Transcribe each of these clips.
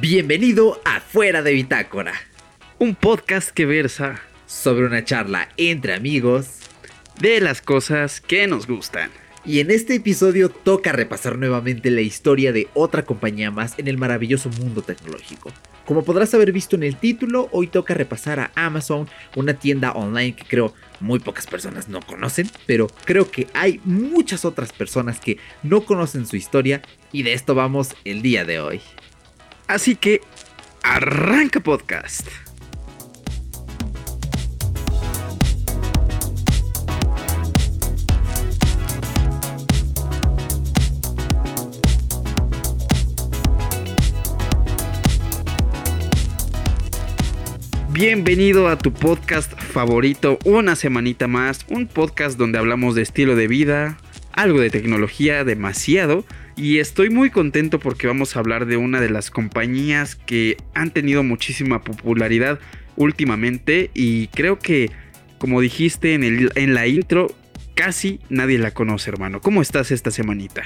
Bienvenido a Fuera de Bitácora, un podcast que versa sobre una charla entre amigos de las cosas que nos gustan. Y en este episodio toca repasar nuevamente la historia de otra compañía más en el maravilloso mundo tecnológico. Como podrás haber visto en el título, hoy toca repasar a Amazon, una tienda online que creo muy pocas personas no conocen, pero creo que hay muchas otras personas que no conocen su historia y de esto vamos el día de hoy. Así que, arranca podcast. Bienvenido a tu podcast favorito, una semanita más, un podcast donde hablamos de estilo de vida, algo de tecnología, demasiado, y estoy muy contento porque vamos a hablar de una de las compañías que han tenido muchísima popularidad últimamente y creo que, como dijiste en, el, en la intro, casi nadie la conoce, hermano. ¿Cómo estás esta semanita?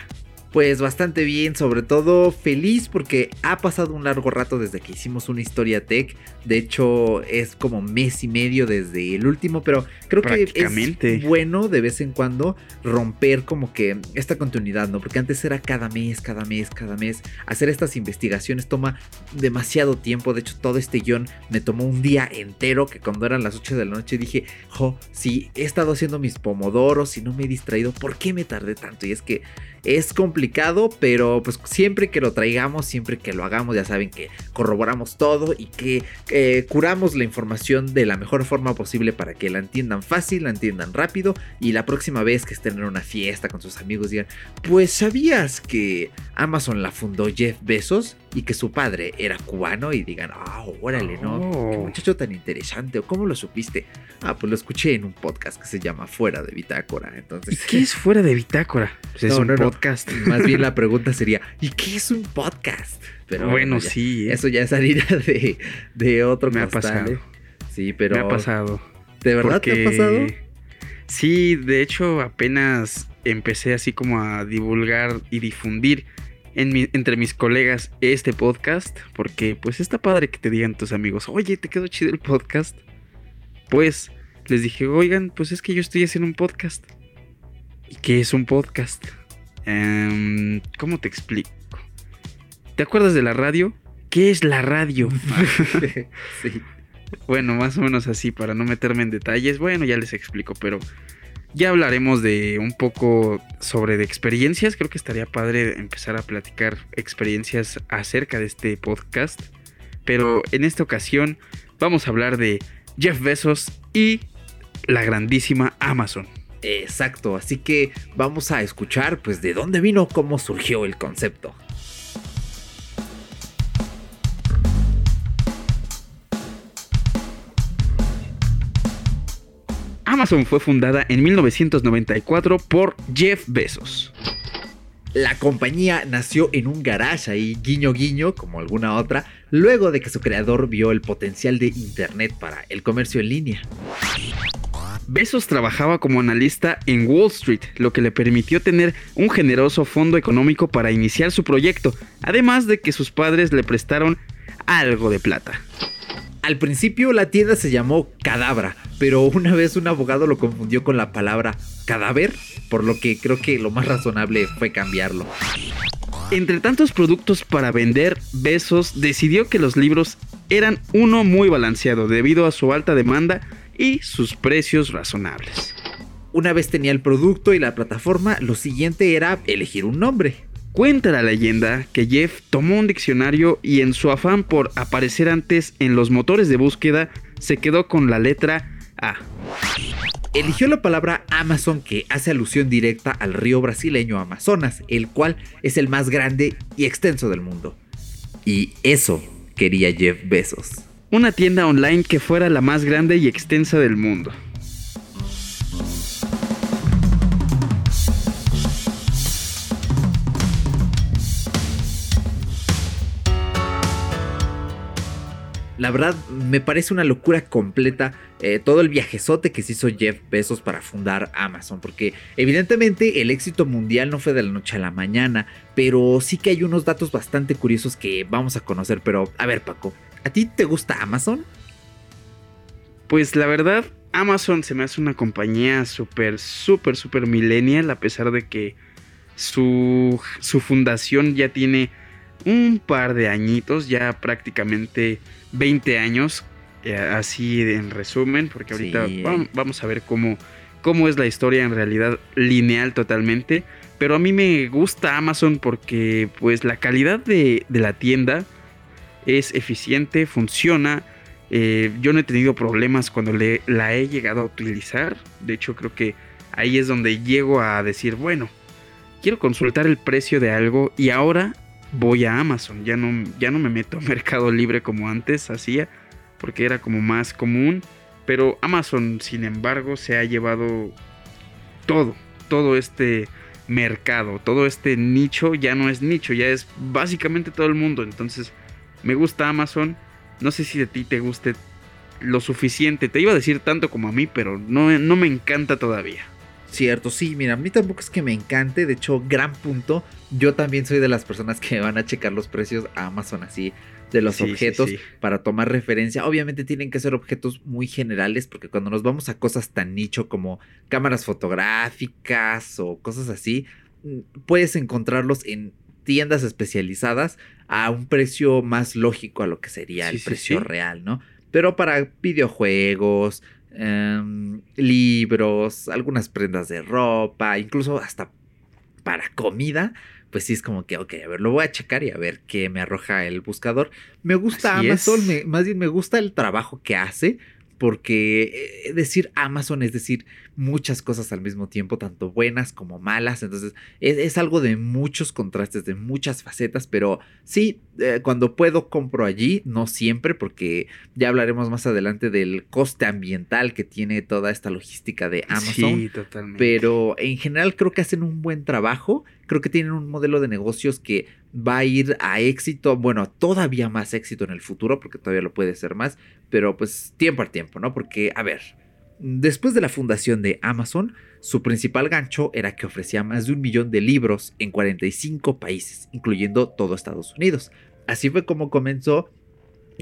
Pues bastante bien, sobre todo feliz porque ha pasado un largo rato desde que hicimos una historia tech. De hecho, es como mes y medio desde el último, pero creo que es bueno de vez en cuando romper como que esta continuidad, ¿no? Porque antes era cada mes, cada mes, cada mes. Hacer estas investigaciones toma demasiado tiempo. De hecho, todo este guion me tomó un día entero que cuando eran las 8 de la noche dije, jo, si he estado haciendo mis pomodoros y no me he distraído, ¿por qué me tardé tanto? Y es que es complicado, pero pues siempre que lo traigamos, siempre que lo hagamos, ya saben que corroboramos todo y que eh, curamos la información de la mejor forma posible para que la entiendan fácil, la entiendan rápido y la próxima vez que estén en una fiesta con sus amigos digan, pues sabías que Amazon la fundó Jeff Bezos y que su padre era cubano y digan, ah, órale, ¿no? Qué oh. muchacho tan interesante, o cómo lo supiste. Ah, pues lo escuché en un podcast que se llama Fuera de Bitácora. Entonces, ¿qué es Fuera de Bitácora? Pues es un podcast. Más bien la pregunta sería, ¿y qué es un podcast? Pero bueno, sí. ¿eh? Eso ya es harina de, de otro Me ha pasado. Sí, pero. Me ha pasado. ¿De verdad te ha pasado? Sí, de hecho, apenas empecé así como a divulgar y difundir entre mis colegas este podcast, porque pues está padre que te digan tus amigos, oye, te quedó chido el podcast. Pues les dije, oigan, pues es que yo estoy haciendo un podcast. ¿Y qué es un podcast? Em, ¿Cómo te explico? ¿Te acuerdas de la radio? ¿Qué es la radio? sí. Bueno, más o menos así, para no meterme en detalles. Bueno, ya les explico, pero ya hablaremos de un poco sobre de experiencias. Creo que estaría padre empezar a platicar experiencias acerca de este podcast. Pero en esta ocasión vamos a hablar de Jeff Bezos y la grandísima Amazon. Exacto, así que vamos a escuchar pues de dónde vino, cómo surgió el concepto. Amazon fue fundada en 1994 por Jeff Bezos. La compañía nació en un garage ahí, guiño guiño, como alguna otra, luego de que su creador vio el potencial de Internet para el comercio en línea. Bezos trabajaba como analista en Wall Street, lo que le permitió tener un generoso fondo económico para iniciar su proyecto, además de que sus padres le prestaron algo de plata. Al principio la tienda se llamó Cadabra, pero una vez un abogado lo confundió con la palabra cadáver, por lo que creo que lo más razonable fue cambiarlo. Entre tantos productos para vender, Besos decidió que los libros eran uno muy balanceado debido a su alta demanda y sus precios razonables. Una vez tenía el producto y la plataforma, lo siguiente era elegir un nombre. Cuenta la leyenda que Jeff tomó un diccionario y en su afán por aparecer antes en los motores de búsqueda se quedó con la letra A. Eligió la palabra Amazon que hace alusión directa al río brasileño Amazonas, el cual es el más grande y extenso del mundo. Y eso quería Jeff Bezos. Una tienda online que fuera la más grande y extensa del mundo. La verdad, me parece una locura completa eh, todo el viajezote que se hizo Jeff Bezos para fundar Amazon, porque evidentemente el éxito mundial no fue de la noche a la mañana, pero sí que hay unos datos bastante curiosos que vamos a conocer. Pero, a ver, Paco, ¿a ti te gusta Amazon? Pues la verdad, Amazon se me hace una compañía súper, súper, súper millennial, a pesar de que su, su fundación ya tiene un par de añitos, ya prácticamente 20 años, eh, así en resumen, porque ahorita vamos a ver cómo, cómo es la historia en realidad lineal totalmente. Pero a mí me gusta Amazon porque pues la calidad de, la tienda es eficiente, funciona. Eh, yo no he tenido problemas cuando le, la he llegado a utilizar. De hecho creo que ahí es donde llego a decir, bueno, quiero consultar el precio de algo y ahora voy a Amazon. Ya no, ya no me meto a Mercado Libre como antes hacía, porque era como más común. Pero Amazon, sin embargo, se ha llevado todo, todo este mercado, todo este nicho ya no es nicho, ya es básicamente todo el mundo. Entonces, me gusta Amazon. No sé si de ti te guste lo suficiente. Te iba a decir tanto como a mí, pero no, no me encanta todavía. Cierto, sí, mira, a mí tampoco es que me encante, de hecho, gran punto. Yo también soy de las personas que van a checar los precios a Amazon así de los objetos para tomar referencia. Obviamente tienen que ser objetos muy generales porque cuando nos vamos a cosas tan nicho como cámaras fotográficas o cosas así, mm, puedes encontrarlos en tiendas especializadas a un precio más lógico a lo que sería el precio real, ¿no? Pero para videojuegos, Em, libros, algunas prendas de ropa, incluso hasta para comida. Pues sí, es como que, ok, a ver, lo voy a checar y a ver qué me arroja el buscador. Me gusta Amazon, más bien me gusta el trabajo que hace porque eh, decir Amazon es decir muchas cosas al mismo tiempo, tanto buenas como malas, entonces es, algo de muchos contrastes, de muchas facetas, pero sí, eh, cuando puedo compro allí, no siempre, porque ya hablaremos más adelante del coste ambiental que tiene toda esta logística de Amazon. Sí, totalmente. Pero en general creo que hacen un buen trabajo, creo que tienen un modelo de negocios que va a ir a éxito, bueno, todavía más éxito en el futuro, porque todavía lo puede ser más, pero pues tiempo al tiempo, ¿no? Porque, a ver, después de la fundación de Amazon, su principal gancho era que ofrecía más de un millón de libros en 45 países, incluyendo todo Estados Unidos. Así fue como comenzó,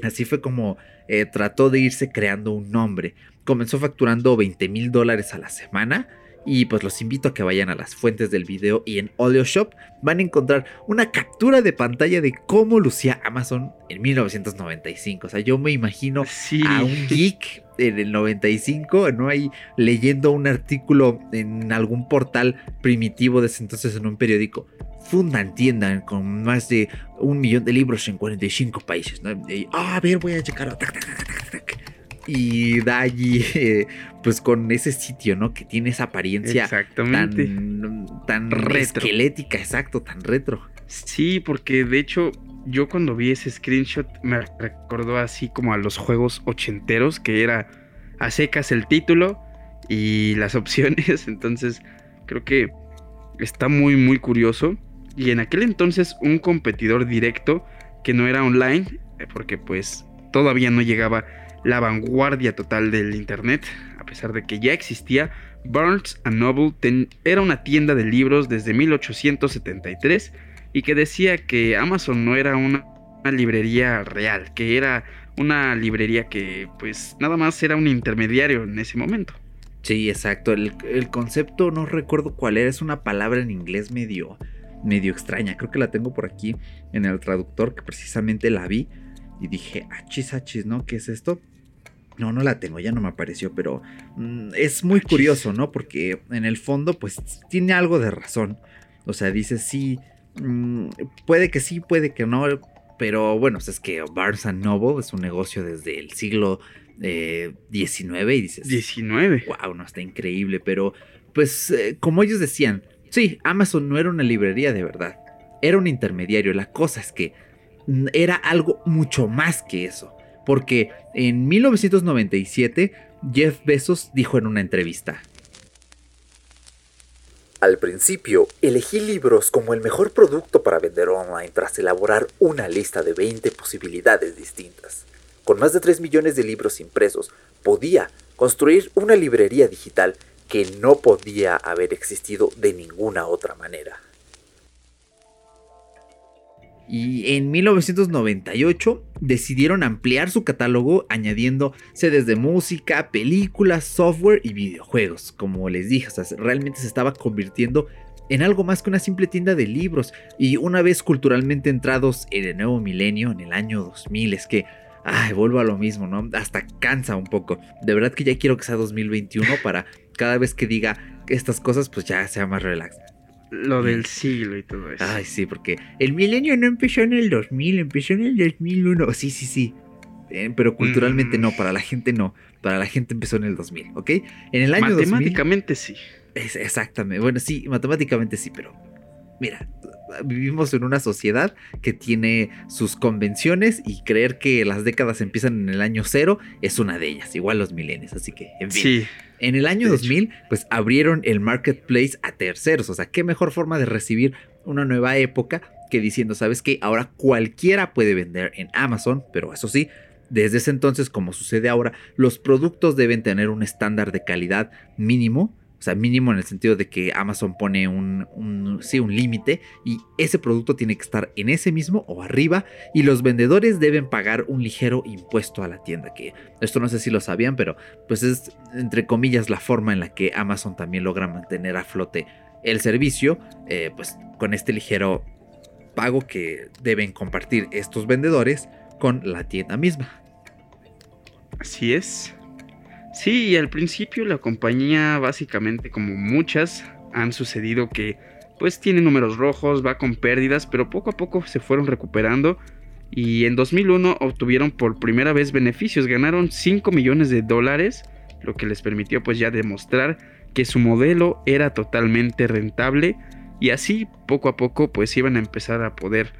así fue como eh, trató de irse creando un nombre. Comenzó facturando 20 mil dólares a la semana y pues los invito a que vayan a las fuentes del video y en Audio Shop van a encontrar una captura de pantalla de cómo lucía Amazon en 1995. O sea, yo me imagino a un geek en el 95, ¿no? Ahí leyendo un artículo en algún portal primitivo de ese entonces en un periódico. Fundan tienda con más de un millón de libros en 45 países, ¿no? Ah, a ver, voy a checar y da allí, eh, pues con ese sitio, ¿no? Que tiene esa apariencia tan, tan esquelética, exacto, tan retro. Sí, porque de hecho yo cuando vi ese screenshot me recordó así como a los juegos ochenteros, que era a secas el título y las opciones, entonces creo que está muy muy curioso. Y en aquel entonces un competidor directo que no era online, eh, porque pues todavía no llegaba la vanguardia total del Internet, a pesar de que ya existía, Barnes Noble era una tienda de libros desde 1873 y que decía que Amazon no era una, librería real, que era una librería que pues nada más era un intermediario en ese momento. Sí, exacto. El, el, concepto no recuerdo cuál era. Es una palabra en inglés medio, medio extraña. Creo que la tengo por aquí en el traductor que precisamente la vi. Y dije, achis, achis, ¿no? ¿Qué es esto? No, no la tengo, ya no me apareció, pero mm, es muy curioso, ¿no? Porque en el fondo, pues tiene algo de razón. O sea, dice, sí, mm, puede que sí, puede que no, pero bueno, pues, es que Barnes Noble es un negocio desde el siglo XIX eh, y dices... 19. Wow, no, está increíble, pero pues eh, como ellos decían, sí, Amazon no era una librería de verdad, era un intermediario. La cosa es que mm, era algo mucho más que eso porque en 1997 Jeff Bezos dijo en una entrevista, al principio, elegí libros como el mejor producto para vender online tras elaborar una lista de 20 posibilidades distintas. con más de 3 millones de libros impresos, podía construir una librería digital que no podía haber existido de ninguna otra manera. Y en 1998 decidieron ampliar su catálogo añadiendo sedes de música, películas, software y videojuegos. Como les dije, realmente se estaba convirtiendo en algo más que una simple tienda de libros. Y una vez culturalmente entrados en el nuevo milenio, en el año 2000, es que, vuelvo a lo mismo, ¿no? Hasta cansa un poco. De verdad que ya quiero que sea 2021 para cada vez que diga estas cosas, pues ya sea más relax. Lo del siglo y todo eso. Ay, sí, porque el milenio no empezó en el 2000, empezó en el 2001. Sí, sí, sí. Eh, pero culturalmente mm. no, para la gente no. Para la gente empezó en el 2000, ¿ok? En el año Matemáticamente sí. Es, exactamente. Bueno, sí, matemáticamente sí, pero mira, vivimos en una sociedad que tiene sus convenciones y creer que las décadas empiezan en el año cero es una de ellas, igual los milenios, así que, en fin. Sí. En el año 2000, pues abrieron el marketplace a terceros. O sea, qué mejor forma de recibir una nueva época que diciendo, ¿sabes qué? Ahora cualquiera puede vender en Amazon, pero eso sí, desde ese entonces, como sucede ahora, los productos deben tener un estándar de calidad mínimo o sea, mínimo en el sentido de que Amazon pone un, sí, un límite y ese producto tiene que estar en ese mismo o arriba y los vendedores deben pagar un ligero impuesto a la tienda. Que esto no sé si lo sabían, pero pues es entre comillas la forma en la que Amazon también logra mantener a flote el servicio, eh, pues con este ligero pago que deben compartir estos vendedores con la tienda misma. Así es. Sí, al principio la compañía básicamente como muchas han sucedido que pues tiene números rojos, va con pérdidas, pero poco a poco se fueron recuperando. Y en 2001 obtuvieron por primera vez beneficios, ganaron 5 millones de dólares, lo que les permitió pues ya demostrar que su modelo era totalmente rentable. Y así poco a poco pues iban a empezar a poder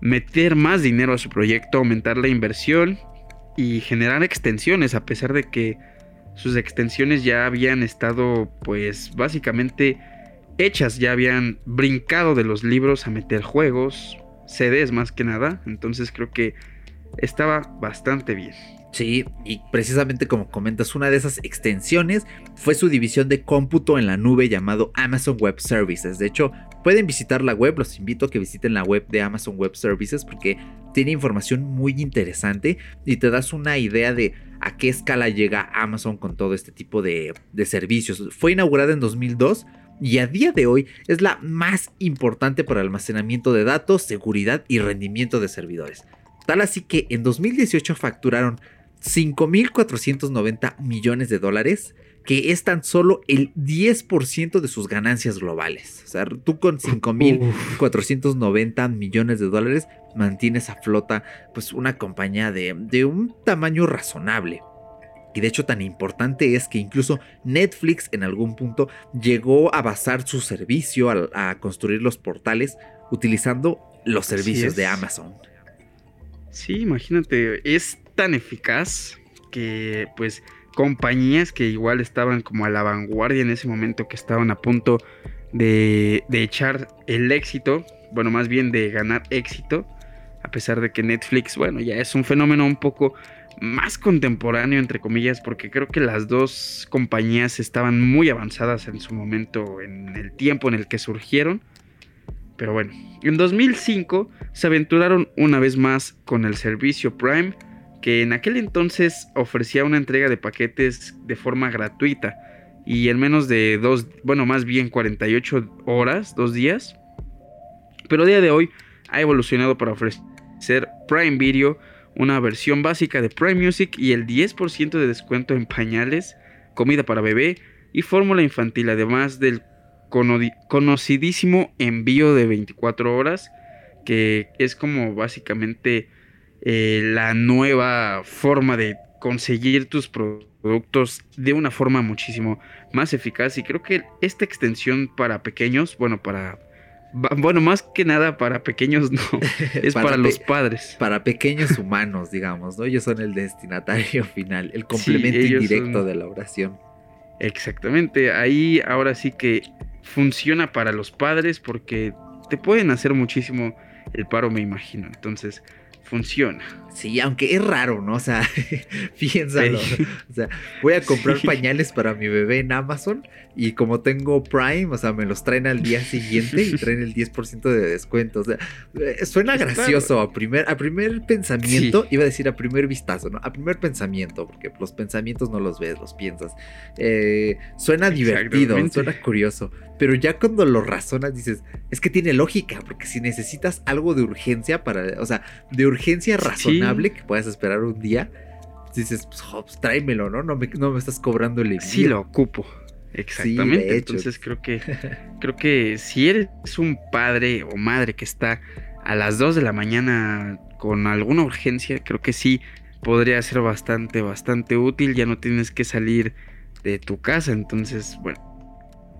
meter más dinero a su proyecto, aumentar la inversión y generar extensiones a pesar de que sus extensiones ya habían estado pues básicamente hechas, ya habían brincado de los libros a meter juegos, CDs más que nada, entonces creo que estaba bastante bien. Sí, y precisamente como comentas, una de esas extensiones fue su división de cómputo en la nube llamado Amazon Web Services. De hecho, pueden visitar la web, los invito a que visiten la web de Amazon Web Services porque tiene información muy interesante y te das una idea de a qué escala llega Amazon con todo este tipo de, servicios. Fue inaugurada en 2002 y a día de hoy es la más importante para almacenamiento de datos, seguridad y rendimiento de servidores. Tal así que en 2018 facturaron 5.490 millones de dólares, que es tan solo el 10% de sus ganancias globales. O sea, tú con 5.490 millones de dólares mantienes a flota pues una compañía de, de un tamaño razonable. Y de hecho tan importante es que incluso Netflix en algún punto llegó a basar su servicio a, construir los portales utilizando los servicios de Amazon. Sí, imagínate, es tan eficaz que pues compañías que igual estaban como a la vanguardia en ese momento, que estaban a punto de, echar el éxito, bueno, más bien de ganar éxito, a pesar de que Netflix, bueno, ya es un fenómeno un poco más contemporáneo, entre comillas, porque creo que las dos compañías estaban muy avanzadas en su momento, en el tiempo en el que surgieron. Pero bueno, en 2005 se aventuraron una vez más con el servicio Prime, que en aquel entonces ofrecía una entrega de paquetes de forma gratuita y en menos de dos, bueno, más bien 48 horas, dos días. Pero a día de hoy ha evolucionado para ofrecer Prime Video, una versión básica de Prime Music y el 10% de descuento en pañales, comida para bebé y fórmula infantil, además del conocidísimo envío de 24 horas, que es como básicamente eh, la nueva forma de conseguir tus productos de una forma muchísimo más eficaz. Y creo que esta extensión para pequeños, bueno, para... Bueno, más que nada para pequeños no, es para, los padres. Para pequeños humanos, digamos, ¿no? Ellos son el destinatario final, el complemento indirecto de la oración. Exactamente, ahí ahora sí que funciona para los padres porque te pueden hacer muchísimo el paro, me imagino. Entonces, funciona. Sí, aunque es raro, ¿no? O sea, piénsalo. O sea, voy a comprar pañales para mi bebé en Amazon y como tengo Prime, o sea, me los traen al día siguiente y traen el 10% de descuento. O sea, eh, suena gracioso a primer, a primer pensamiento, iba a decir a primer vistazo, ¿no? A primer pensamiento, porque los pensamientos no los ves, los piensas. Eh, suena divertido, suena curioso, pero ya cuando lo razonas dices, es que tiene lógica, porque si necesitas algo de urgencia para, o sea, de urgencia razonable que puedas esperar un día, dices, pues, pues, tráemelo, ¿no? No me, no me estás cobrando el envío. Sí, lo ocupo. Exactamente. Entonces creo que creo que si eres un padre o madre que está a las 2 de la mañana con alguna urgencia, creo que sí podría ser bastante bastante útil, ya no tienes que salir de tu casa, entonces, bueno,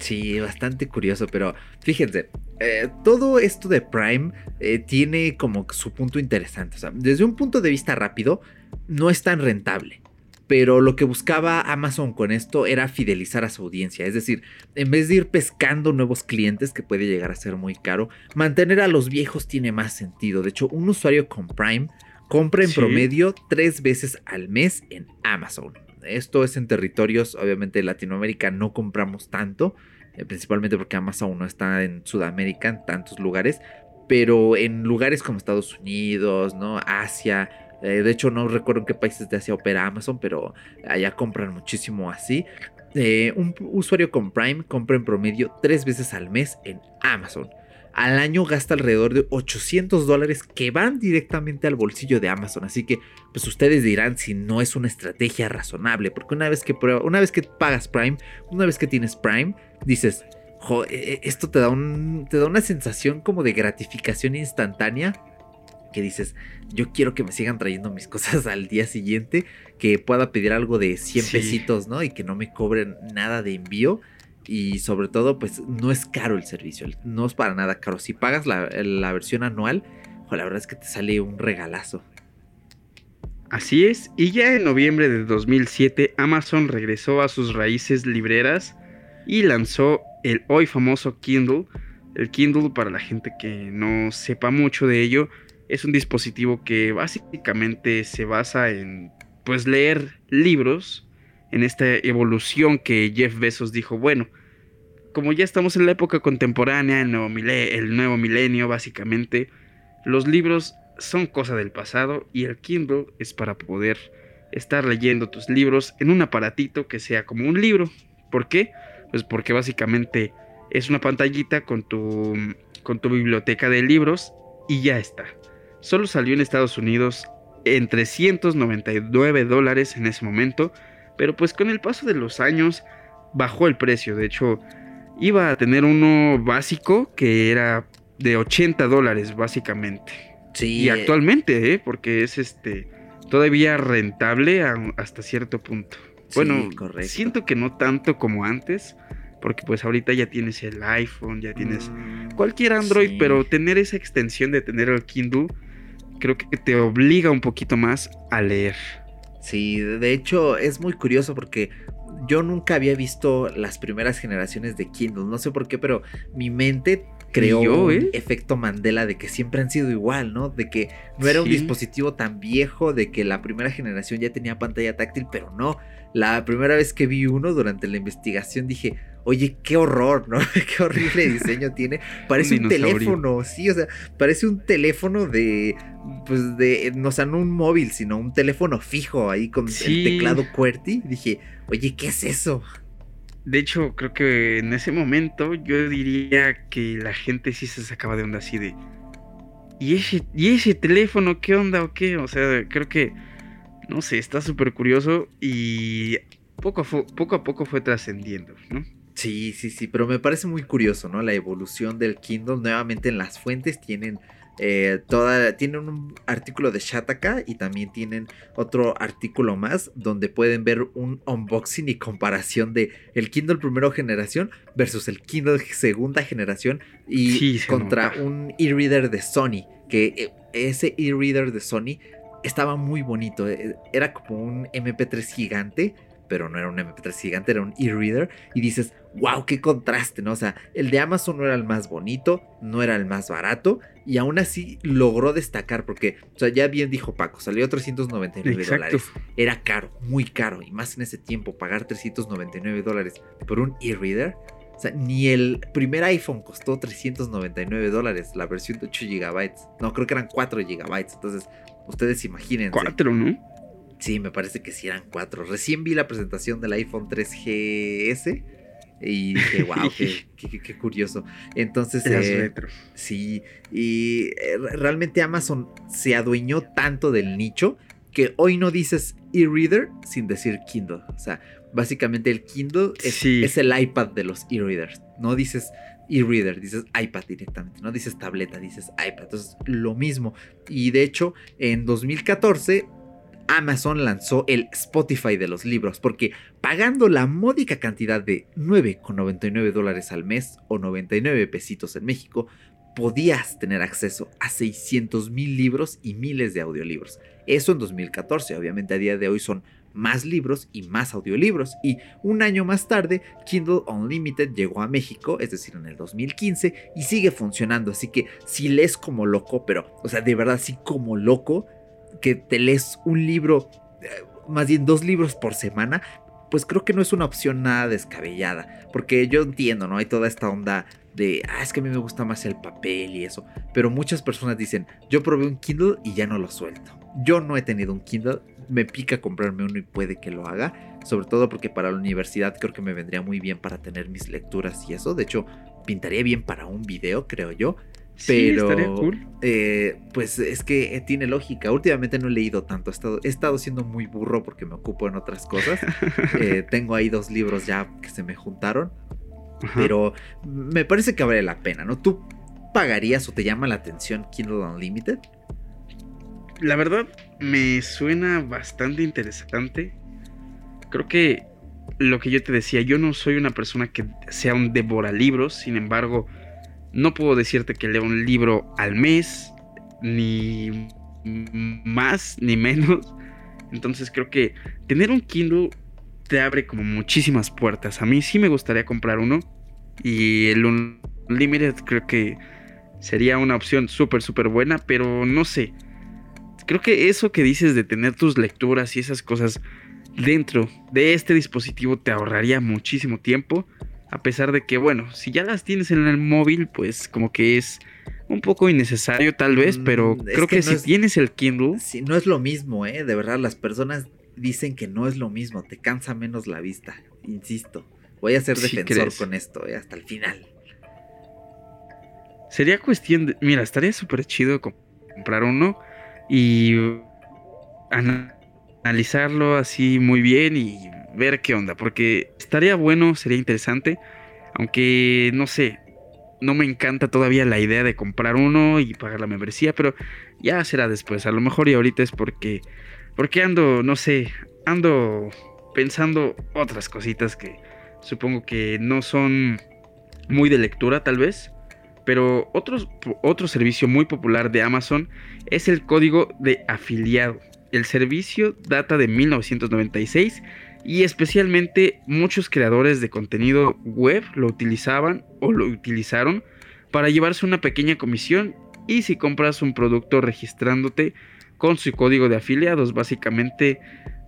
Sí, bastante curioso, pero fíjense, eh, todo esto de Prime eh, tiene como su punto interesante. O sea, desde un punto de vista rápido, no es tan rentable. Pero lo que buscaba Amazon con esto era fidelizar a su audiencia. Es decir, en vez de ir pescando nuevos clientes, que puede llegar a ser muy caro, mantener a los viejos tiene más sentido. De hecho, un usuario con Prime compra en promedio tres veces al mes en Amazon. Esto es en territorios, obviamente Latinoamérica no compramos tanto, eh, principalmente porque Amazon no está en Sudamérica, en tantos lugares, pero en lugares como Estados Unidos, ¿no? Asia, eh, de hecho no recuerdo en qué países de Asia opera Amazon, pero allá compran muchísimo así. Eh, un usuario con Prime compra en promedio tres veces al mes en Amazon al año gasta alrededor de 800 dólares que van directamente al bolsillo de Amazon. Así que, pues ustedes dirán si no es una estrategia razonable, porque una vez que, una vez que pagas Prime, una vez que tienes Prime, dices, e, e, esto te da, un, te da una sensación como de gratificación instantánea. Que dices, yo quiero que me sigan trayendo mis cosas al día siguiente, que pueda pedir algo de 100 pesitos, ¿no? Y que no me cobren nada de envío y sobre todo pues no es caro el servicio, no es para nada caro. Si pagas la, versión anual, la verdad es que te sale un regalazo. Así es, y ya en noviembre de 2007 Amazon regresó a sus raíces libreras y lanzó el hoy famoso Kindle. El Kindle, para la gente que no sepa mucho de ello, es un dispositivo que básicamente se basa en pues leer libros en esta evolución que Jeff Bezos dijo, bueno, como ya estamos en la época contemporánea, el nuevo, el nuevo milenio básicamente, los libros son cosa del pasado y el Kindle es para poder estar leyendo tus libros en un aparatito que sea como un libro. ¿Por qué? Pues porque básicamente es una pantallita con tu, con tu biblioteca de libros y ya está. Solo salió en Estados Unidos en 399 dólares en ese momento pero pues con el paso de los años bajó el precio. De hecho, iba a tener uno básico que era de 80 dólares básicamente. Sí. Y actualmente, ¿eh? porque es este todavía rentable hasta cierto punto. Bueno, siento que no tanto como antes, porque pues ahorita ya tienes el iPhone, ya tienes mm, cualquier Android, pero tener esa extensión de tener el Kindle creo que te obliga un poquito más a leer. Sí, de hecho es muy curioso porque yo nunca había visto las primeras generaciones de Kindle, no sé por qué, pero mi mente creó un ¿eh? efecto Mandela de que siempre han sido igual, ¿no? De que no era un dispositivo tan viejo, de que la primera generación ya tenía pantalla táctil, pero no. La primera vez que vi uno durante la investigación dije, Oye, qué horror, ¿no? qué horrible diseño tiene. Parece un, teléfono, sí, o sea, parece un teléfono de, pues de, no, o sea, no un móvil, sino un teléfono fijo ahí con el teclado QWERTY. Dije, oye, ¿qué es eso? De hecho, creo que en ese momento yo diría que la gente sí se sacaba de onda así de... ¿Y ese, ¿Y ese teléfono qué onda o qué? O sea, creo que, no sé, está súper curioso y poco poco a poco fue trascendiendo, ¿no? Sí, sí, sí, pero me parece muy curioso, ¿no? La evolución del Kindle. Nuevamente en las fuentes tienen eh, toda, tienen un artículo de Shataka y también tienen otro artículo más donde pueden ver un unboxing y comparación de el Kindle primera generación versus el Kindle segunda generación y contra un e-reader de Sony, que eh, ese e-reader de Sony estaba muy bonito, eh, era como un MP3 gigante pero no era un MP3 gigante, era un e-reader. Y dices, wow, qué contraste, ¿no? O sea, el de Amazon no era el más bonito, no era el más barato, y aún así logró destacar, porque, o sea, ya bien dijo Paco, salió 399 dólares. Era caro, muy caro, y más en ese tiempo, pagar 399 dólares por un e-reader. O sea, ni el primer iPhone costó 399 dólares, la versión de 8 GB. No, creo que eran 4 GB. Entonces, ustedes imaginen. 4, ¿no? Sí, me parece que sí eran 4. Recién vi la presentación del iPhone 3GS y dije, wow, qué, curioso. Entonces, eh, sí, y eh, realmente Amazon se adueñó tanto del nicho que hoy no dices e-reader sin decir Kindle. O sea, básicamente el Kindle es, es el iPad de los e-readers. No dices e-reader, dices iPad directamente, no dices tableta, dices iPad. Entonces, lo mismo. Y de hecho, en 2014 Amazon lanzó el Spotify de los libros, porque pagando la módica cantidad de 9,99 dólares al mes o 99 pesitos en México, podías tener acceso a 600 mil libros y miles de audiolibros. Eso en 2014, obviamente a día de hoy son más libros y más audiolibros. Y un año más tarde, Kindle Unlimited llegó a México, es decir, en el 2015, y sigue funcionando. Así que si lees como loco, pero, o sea, de verdad, sí como loco, que te lees un libro, eh, más bien dos libros por semana, pues creo que no es una opción nada descabellada. Porque yo entiendo, ¿no? Hay toda esta onda de, ah, es que a mí me gusta más el papel y eso. Pero muchas personas dicen, yo probé un Kindle y ya no lo suelto. Yo no he tenido un Kindle, me pica comprarme uno y puede que lo haga. Sobre todo porque para la universidad creo que me vendría muy bien para tener mis lecturas y eso. De hecho, pintaría bien para un video, creo yo. Pero, eh, pues es que eh, tiene lógica. Últimamente no he leído tanto. He estado, he estado siendo muy burro porque me ocupo en otras cosas. Eh, tengo ahí dos libros ya que se me juntaron. Pero me parece que vale la pena, ¿no? ¿Tú pagarías o te llama la atención Kindle Unlimited? La verdad, me suena bastante interesante. Creo que lo que yo te decía, yo no soy una persona que sea un devora libros, sin embargo no puedo decirte que leo un libro al mes, ni más ni menos. Entonces creo que tener un Kindle te abre como muchísimas puertas. A mí sí me gustaría comprar uno. Y el Unlimited creo que sería una opción súper, súper buena. Pero no sé. Creo que eso que dices de tener tus lecturas y esas cosas dentro de este dispositivo te ahorraría muchísimo tiempo. A pesar de que, bueno, si ya las tienes en el móvil, pues como que es un poco innecesario tal vez, mm, pero creo que, si tienes el Kindle... Sí, no es lo mismo, ¿eh? De verdad, las personas dicen que no es lo mismo, te cansa menos la vista, insisto. Voy a ser defensor con esto, ¿eh? Hasta el final. Sería cuestión de... Mira, estaría súper chido comprar uno y analizarlo así muy bien y ver qué onda, porque estaría bueno, sería interesante, aunque no sé, no me encanta todavía la idea de comprar uno y pagar la membresía, pero ya será después, a lo mejor y ahorita es porque, porque ando, no sé, ando pensando otras cositas que supongo que no son muy de lectura tal vez. Pero otro servicio muy popular de Amazon es el código de afiliado. El servicio data de 1996 y especialmente muchos creadores de contenido web lo utilizaban o lo utilizaron para llevarse una pequeña comisión y si compras un producto registrándote con su código de afiliados básicamente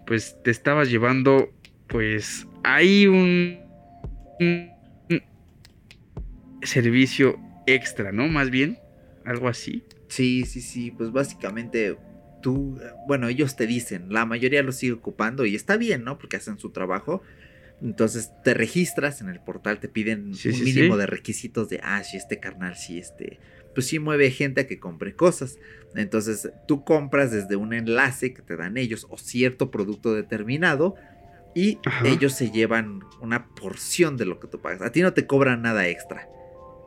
pues te estabas llevando pues hay un, un servicio extra, ¿no? Más bien, algo así. Sí, sí, sí, pues básicamente tú, bueno, ellos te dicen, la mayoría lo sigue ocupando y está bien, ¿no? Porque hacen su trabajo. Entonces te registras en el portal, te piden un mínimo de requisitos de, ah, si este carnal, si este, pues sí mueve gente a que compre cosas. Entonces tú compras desde un enlace que te dan ellos o cierto producto determinado y ellos se llevan una porción de lo que tú pagas. A ti no te cobran nada extra,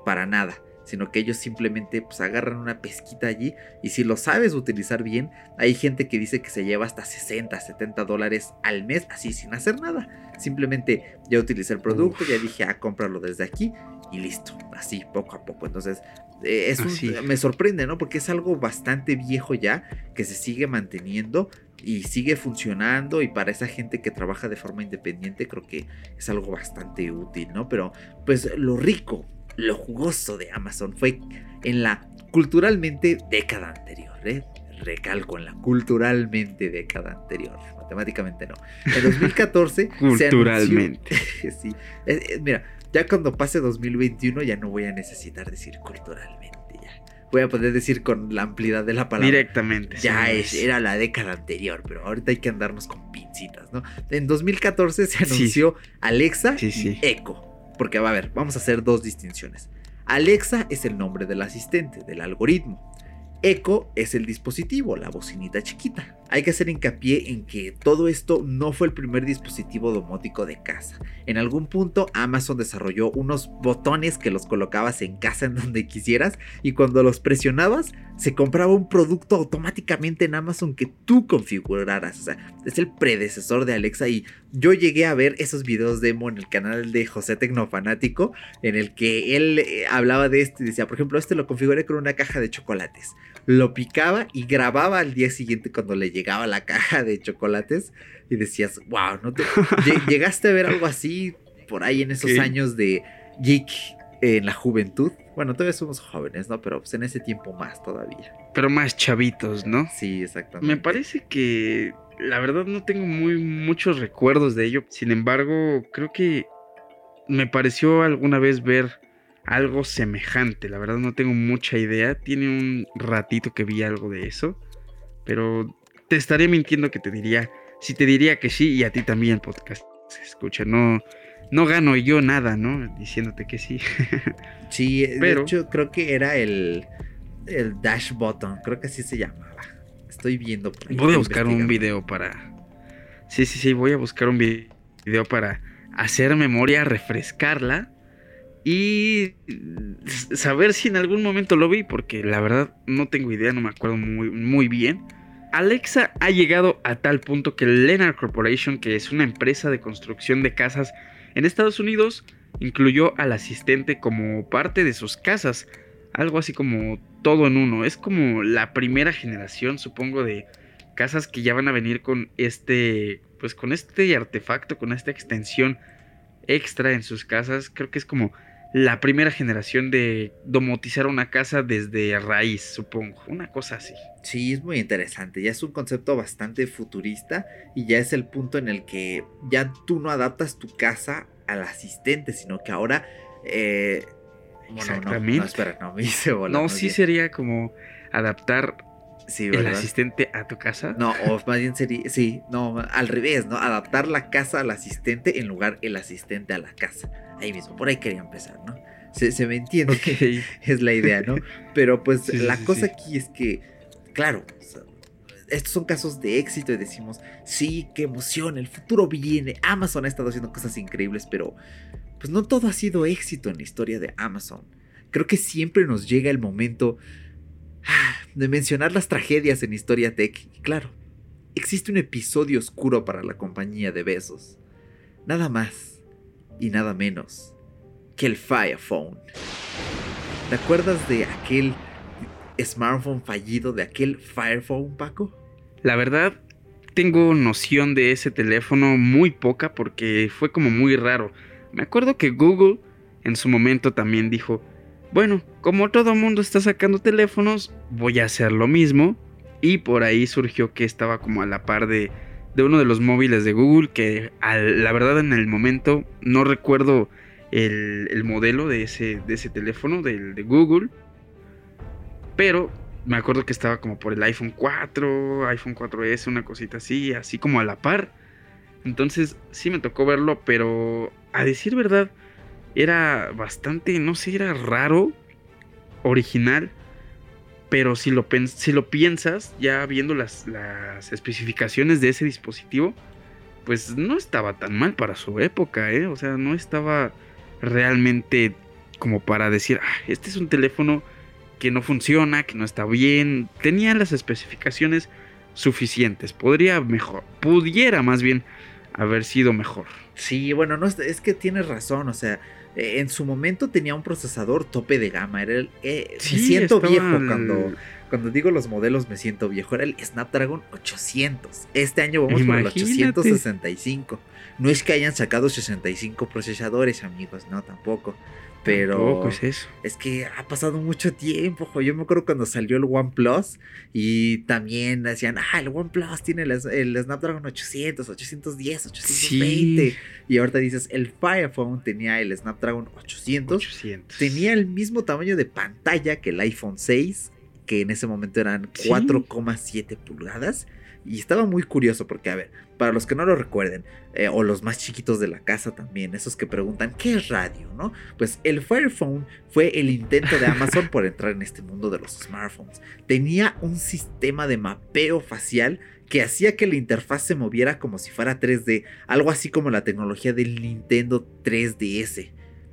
para nada sino que ellos simplemente pues agarran una pesquita allí y si lo sabes utilizar bien, hay gente que dice que se lleva hasta 60, 70 dólares al mes así sin hacer nada. Simplemente ya utilicé el producto, ya dije, ah, cómpralo desde aquí y listo, así poco a poco. Entonces, eh, es me sorprende, ¿no? Porque es algo bastante viejo ya, que se sigue manteniendo, y sigue funcionando y para esa gente que trabaja de forma independiente creo que es algo bastante útil, ¿no? Pero pues lo rico, lo jugoso de Amazon fue en la culturalmente década anterior, ¿eh? Recalco en la culturalmente década anterior, matemáticamente no. En 2014 culturalmente. sí. Eh, eh, mira, ya cuando pase 2021 ya no voy a necesitar decir culturalmente voy a poder decir con la amplitud de la palabra. Directamente. Ya es, era la década anterior, pero ahorita hay que andarnos con pincitas, ¿no? En 2014 se anunció Alexa y Echo. Porque, a ver, vamos a hacer dos distinciones. Alexa es el nombre del asistente, del algoritmo. Echo es el dispositivo, la bocinita chiquita. Hay que hacer hincapié en que todo esto no fue el primer dispositivo domótico de casa. En algún punto Amazon desarrolló unos botones que los colocabas en casa en donde quisieras y cuando los presionabas se compraba un producto automáticamente en Amazon que tú configuraras. O sea, es el predecesor de Alexa y yo llegué a ver esos videos demo en el canal de José Tecnofanático en el que él eh, hablaba de esto y decía, por ejemplo, este lo configuré con una caja de chocolates. Lo picaba y grababa al día siguiente cuando le llegaba la caja de chocolates y decías, wow, ¿no te... llegaste a ver algo así por ahí en esos años de geek en la juventud. Bueno, todavía somos jóvenes, ¿no? Pero pues en ese tiempo más todavía. Pero más chavitos, ¿no? Sí, exactamente. Me parece que la verdad no tengo muy muchos recuerdos de ello. Sin embargo, creo que me pareció alguna vez ver algo semejante. La verdad no tengo mucha idea. Tiene un ratito que vi algo de eso. Pero te estaría mintiendo que te diría, si te diría que sí y a ti también podcast. Escucha, no, no gano yo nada, ¿no? Diciéndote que sí. sí, de hecho creo que era el, el dash button, creo que así se llamaba. Estoy viendo. voy a buscar un video para... Sí, sí, sí, voy a buscar un video para hacer memoria, refrescarla y saber si en algún momento lo vi, porque la verdad no tengo idea, no me acuerdo muy, muy bien. Alexa ha llegado a tal punto que Lennar Corporation, que es una empresa de construcción de casas en Estados Unidos, incluyó al asistente como parte de sus casas, algo así como todo en uno. Es como la primera generación, supongo, de casas que ya van a venir con este, pues con este artefacto, con esta extensión extra en sus casas. Creo que es como la primera generación de domotizar una casa desde raíz, supongo. Una cosa así. Sí, es muy interesante. Ya es un concepto bastante futurista y ya es el punto en el que ya tú no adaptas tu casa al asistente, sino que ahora... Eh, Exactamente. No, espera, no me hice No, sí sería como adaptar el asistente a tu casa. No, o más bien sería, sí, no, al revés, ¿no? Adaptar la casa al asistente en lugar el asistente a la casa. Ahí mismo, por ahí quería empezar, ¿no? Se, me entiende que es la idea, ¿no? Pero pues la cosa aquí es que, claro, estos son casos de éxito y decimos, sí, qué emoción, el futuro viene, Amazon ha estado haciendo cosas increíbles, pero pues no todo ha sido éxito en la historia de Amazon. Creo que siempre nos llega el momento de mencionar las tragedias en Historia Tech. Y claro, existe un episodio oscuro para la compañía de besos. Nada más y nada menos que el Fire Phone. ¿Te acuerdas de aquel smartphone fallido, de aquel Fire Phone, Paco? La verdad, tengo noción de ese teléfono muy poca porque fue como muy raro. Me acuerdo que Google en su momento también dijo, bueno, como todo mundo está sacando teléfonos, voy a hacer lo mismo. Y por ahí surgió que estaba como a la par de, de uno de los móviles de Google, que la verdad en el momento no recuerdo el, modelo de ese, de ese teléfono, del de Google. Pero me acuerdo que estaba como por el iPhone 4, iPhone 4S, una cosita así, así como a la par. Entonces sí me tocó verlo, pero a decir verdad, era bastante, no sé, era raro, original, pero si lo, si lo piensas, ya viendo las, las, especificaciones de ese dispositivo, pues no estaba tan mal para su época, ¿eh? O sea, no estaba realmente como para decir, ah, este es un teléfono que no funciona, que no está bien. Tenía las especificaciones suficientes. Podría mejor, pudiera más bien haber sido mejor. Sí, bueno, no es que tienes razón, o sea, eh, en su momento tenía un procesador tope de gama. Era el, eh, siento viejo cuando, cuando digo los modelos me siento viejo, era el Snapdragon 800. Este año vamos por el 865. No es que hayan sacado 65 procesadores, amigos, no, tampoco. Pero es, eso. es que ha pasado mucho tiempo. Yo me acuerdo cuando salió el OnePlus y también decían, ah, el OnePlus tiene el, Snapdragon 800, 810, 820. Y ahorita dices, el Fire Phone tenía el Snapdragon 800, 800. Tenía el mismo tamaño de pantalla que el iPhone 6, que en ese momento eran 4,7 pulgadas. Y estaba muy curioso porque, a ver, para los que no lo recuerden, eh, o los más chiquitos de la casa también, esos que preguntan, ¿qué es radio? ¿no? Pues el Fire Phone fue el intento de Amazon por entrar en este mundo de los smartphones. Tenía un sistema de mapeo facial que hacía que la interfaz se moviera como si fuera 3D, algo así como la tecnología del Nintendo 3DS.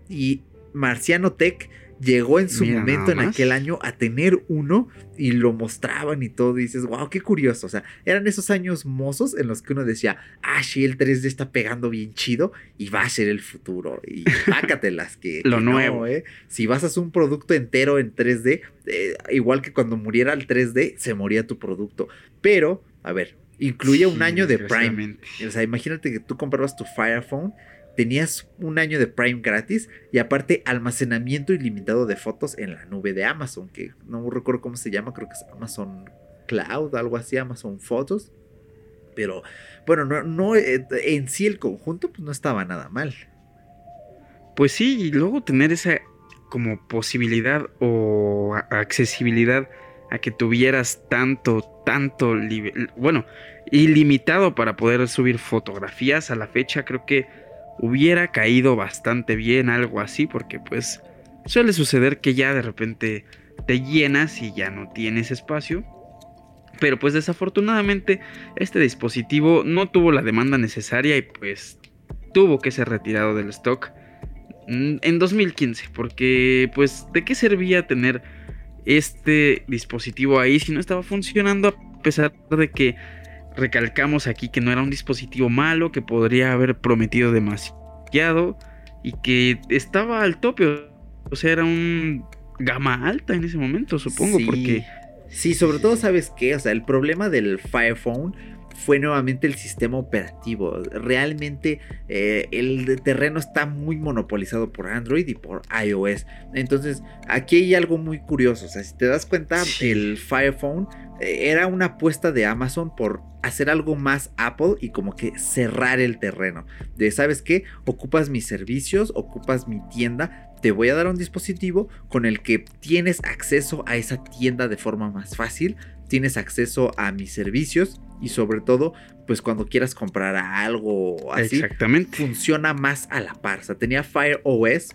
Y Marciano Tech llegó en su momento en aquel año a tener uno y lo mostraban y todo. Y dices, wow, qué curioso. O sea, eran esos años mozos en los que uno decía, ah, sí, el 3D está pegando bien chido y va a ser el futuro. Y pácatelas que. lo nuevo. ¿eh? Si vas a hacer un producto entero en 3D, eh, igual que cuando muriera el 3D, se moría tu producto. Pero, a ver, incluye un año de Prime. O sea, imagínate que tú comprabas tu Fire Phone tenías un año de Prime gratis y aparte almacenamiento ilimitado de fotos en la nube de Amazon, que no recuerdo cómo se llama, creo que es Amazon Cloud, algo así, Amazon Fotos. Pero bueno, no, no eh, en sí el conjunto pues no estaba nada mal. Pues sí, y luego tener esa como posibilidad o accesibilidad a que tuvieras tanto, tanto, bueno, ilimitado para poder subir fotografías a la fecha, creo que hubiera caído bastante bien algo así, porque pues suele suceder que ya de repente te llenas y ya no tienes espacio. Pero pues desafortunadamente este dispositivo no tuvo la demanda necesaria y pues tuvo que ser retirado del stock en 2015. Porque pues de qué servía tener este dispositivo ahí si no estaba funcionando a pesar de que Recalcamos aquí que no era un dispositivo malo, que podría haber prometido demasiado y que estaba al tope. O sea, era un gama alta en ese momento, supongo, porque... Sí, sobre todo, ¿sabes qué? O sea, el problema del Fire Phone fue nuevamente el sistema operativo. Realmente eh, el terreno está muy monopolizado por Android y por iOS. Entonces, aquí hay algo muy curioso. O sea, si te das cuenta, el Fire Phone eh, era una apuesta de Amazon por hacer algo más Apple y como que cerrar el terreno. De, ¿sabes qué? Ocupas mis servicios, ocupas mi tienda, te voy a dar un dispositivo con el que tienes acceso a esa tienda de forma más fácil, tienes acceso a mis servicios y sobre todo, pues cuando quieras comprar algo así, Exactamente. funciona más a la par. O sea, tenía Fire OS,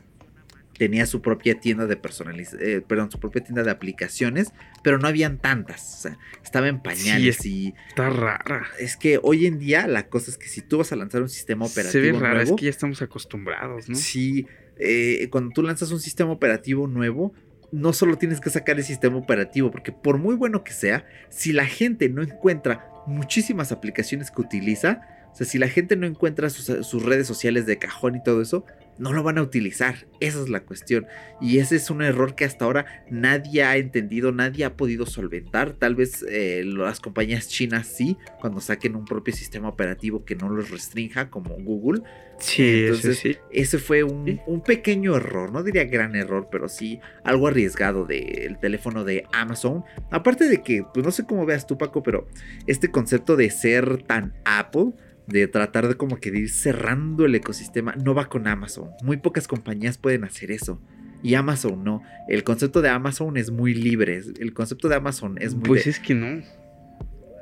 tenía su propia tienda de personalización, eh, perdón, su propia tienda de aplicaciones, pero no habían tantas, o sea, estaba en pañales y... Está rara. Es que hoy en día la cosa es que si tú vas a lanzar un sistema operativo Se ve rara, es que ya estamos acostumbrados, ¿no? Sí, eh, cuando tú lanzas un sistema operativo nuevo, no solo tienes que sacar el sistema operativo, porque por muy bueno que sea, si la gente no encuentra muchísimas aplicaciones que utiliza, o sea, si la gente no encuentra sus redes sociales de cajón y todo eso, no lo van a utilizar. Esa es la cuestión. Y ese es un error que hasta ahora nadie ha entendido, nadie ha podido solventar. Tal vez eh, las compañías chinas sí, cuando saquen un propio sistema operativo que no los restrinja, como Google. Sí, Entonces, sí. ese fue un, un, pequeño error, no diría gran error, pero sí algo arriesgado del teléfono de Amazon. Aparte de que, pues no sé cómo veas tú, Paco, pero este concepto de ser tan Apple de tratar de como que ir cerrando el ecosistema, no va con Amazon. Muy pocas compañías pueden hacer eso. Y Amazon no. El concepto de Amazon es muy libre. El concepto de Amazon es muy... Pues es que no.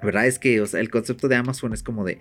¿Verdad? Es que o sea, el concepto de Amazon es como de...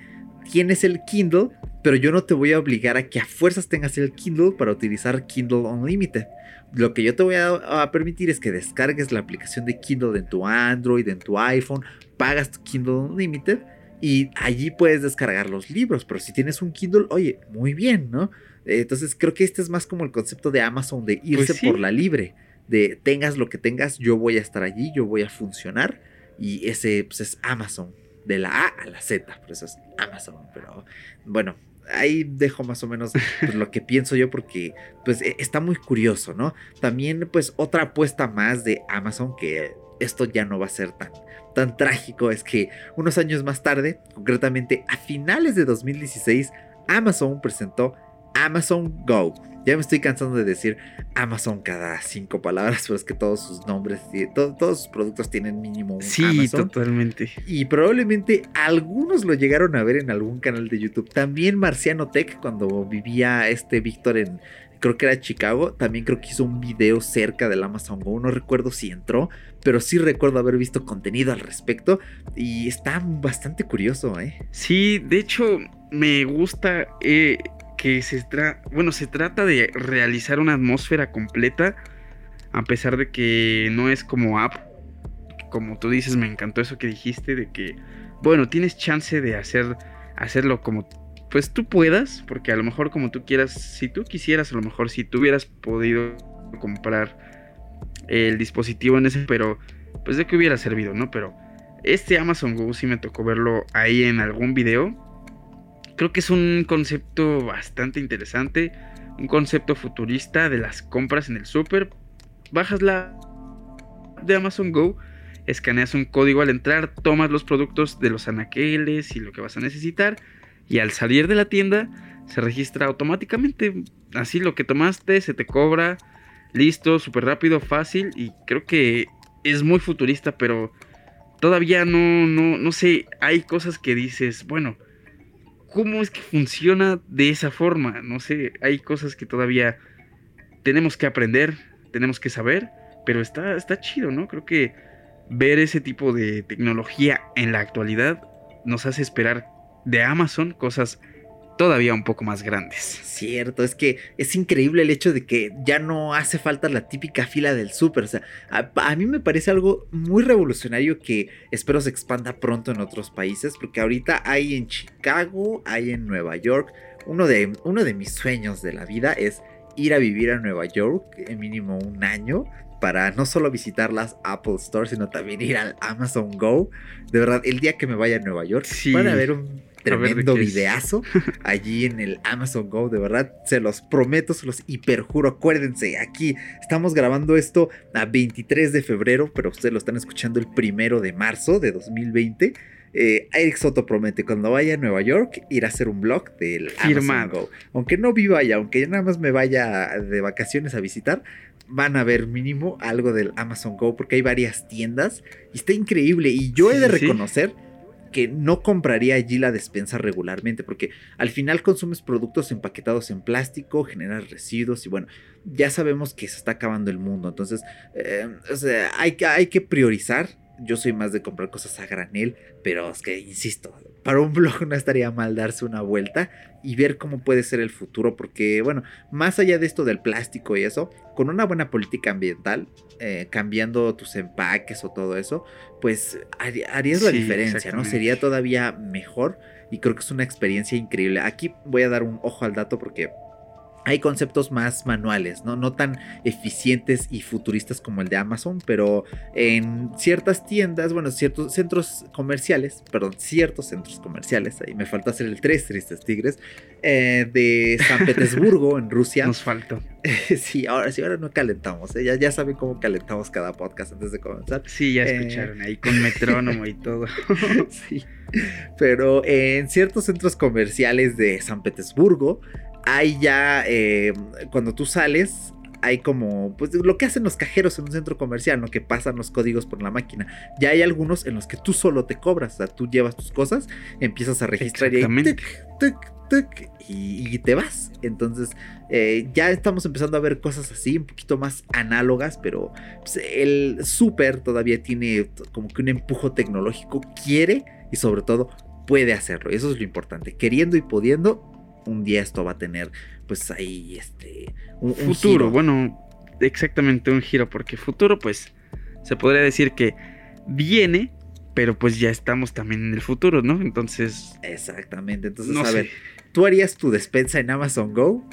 Tienes el Kindle, pero yo no te voy a obligar a que a fuerzas tengas el Kindle para utilizar Kindle Unlimited. Lo que yo te voy a, a permitir es que descargues la aplicación de Kindle en tu Android, en tu iPhone, pagas tu Kindle Unlimited y allí puedes descargar los libros, pero si tienes un Kindle, oye, muy bien, ¿no? Entonces creo que este es más como el concepto de Amazon de irse pues por la libre, de tengas lo que tengas, yo voy a estar allí, yo voy a funcionar y ese pues, es Amazon, de la A a la Z, por eso es Amazon, pero bueno, ahí dejo más o menos pues, lo que pienso yo porque pues e, está muy curioso, ¿no? También pues otra apuesta más de Amazon que esto ya no va a ser tan, tan trágico. Es que unos años más tarde, concretamente a finales de 2016, Amazon presentó Amazon Go. Ya me estoy cansando de decir Amazon cada cinco palabras, pero es que todos sus nombres, todos sus productos tienen mínimo un sí, totalmente. Y probablemente algunos lo llegaron a ver en algún canal de YouTube. También Marciano Tech, cuando vivía este Víctor en, creo que era Chicago, también creo que hizo un video cerca del Amazon Go. No recuerdo si entró, pero sí recuerdo haber visto contenido al respecto. Y está bastante curioso, ¿eh? Sí, de hecho, me gusta. Eh, que se, bueno, se trata de realizar una atmósfera completa, a pesar de que no es como app. Como tú dices, me encantó eso que dijiste, de que, bueno, tienes chance de hacer, hacerlo como pues tú puedas, porque a lo mejor como tú quieras, si tú quisieras, a lo mejor si tú hubieras podido comprar el dispositivo en ese, pero pues de que hubiera servido, ¿no? Pero este Amazon Go sí me tocó verlo ahí en algún video Creo que es un concepto bastante interesante, un concepto futurista de las compras en el super. Bajas la de Amazon Go, escaneas un código al entrar, tomas los productos de los anaqueles y lo que vas a necesitar y al salir de la tienda se registra automáticamente. Así lo que tomaste se te cobra, listo, súper rápido, fácil y creo que es muy futurista, pero todavía no, no, no sé, hay cosas que dices, bueno, cómo es que funciona de esa forma. No sé, hay cosas que todavía tenemos que aprender, tenemos que saber, pero está, está chido, ¿no? Creo que ver ese tipo de tecnología en la actualidad nos hace esperar de Amazon cosas todavía un poco más grandes. Cierto, es que es increíble el hecho de que ya no hace falta la típica fila del súper. O sea, a, mí me parece algo muy revolucionario que espero se expanda pronto en otros países, porque ahorita hay en Chicago, hay en Nueva York. Uno de, uno de mis sueños de la vida es ir a vivir a Nueva York en mínimo un año para no solo visitar las Apple Stores, sino también ir al Amazon Go. De verdad, el día que me vaya a Nueva York, van a ver un tremendo videazo allí en el Amazon Go. De verdad, se los prometo, se los hiperjuro. Acuérdense, aquí estamos grabando esto a 23 de febrero, pero ustedes lo están escuchando el primero de marzo de 2020. Eh, Eric Soto promete cuando vaya a Nueva York ir a hacer un blog del Amazon Go. Aunque no viva allá, aunque nada más me vaya de vacaciones a visitar, van a ver mínimo algo del Amazon Go porque hay varias tiendas y está increíble. Y yo he de reconocer que no compraría allí la despensa regularmente, porque al final consumes productos empaquetados en plástico, generas residuos y bueno, ya sabemos que se está acabando el mundo, entonces eh, hay, hay que priorizar yo soy más de comprar cosas a granel, pero es que, insisto, para un blog no estaría mal darse una vuelta y ver cómo puede ser el futuro, porque, bueno, más allá de esto del plástico y eso, con una buena política ambiental, eh, cambiando tus empaques o todo eso, pues harías la diferencia, ¿no? Sería todavía mejor y creo que es una experiencia increíble. Aquí voy a dar un ojo al dato porque hay conceptos más manuales, ¿no? no tan eficientes y futuristas como el de Amazon, pero en ciertas tiendas, bueno, ciertos centros comerciales, perdón, ciertos centros comerciales, ahí me falta hacer el tres tristes tigres, eh, de San Petersburgo, en Rusia. Nos faltó. sí, ahora sí, ahora no calentamos, ¿eh? ya, ya saben cómo calentamos cada podcast antes de comenzar. Sí, ya eh, escucharon ahí con metrónomo y todo. sí, pero en ciertos centros comerciales de San Petersburgo, hay ya, eh, cuando tú sales, hay como, pues lo que hacen los cajeros en un centro comercial, ¿no? Que pasan los códigos por la máquina. Ya hay algunos en los que tú solo te cobras, o sea, tú llevas tus cosas, empiezas a registrar y, y, te vas. Entonces, eh, ya estamos empezando a ver cosas así, un poquito más análogas, pero pues, el super todavía tiene como que un empujo tecnológico, quiere y sobre todo puede hacerlo. Eso es lo importante. Queriendo y pudiendo, un día esto va a tener pues ahí este un, futuro, bueno, exactamente un giro porque futuro pues se podría decir que viene, pero pues ya estamos también en el futuro, ¿no? Entonces, exactamente. Entonces, a ver, ¿tú harías tu despensa en Amazon Go?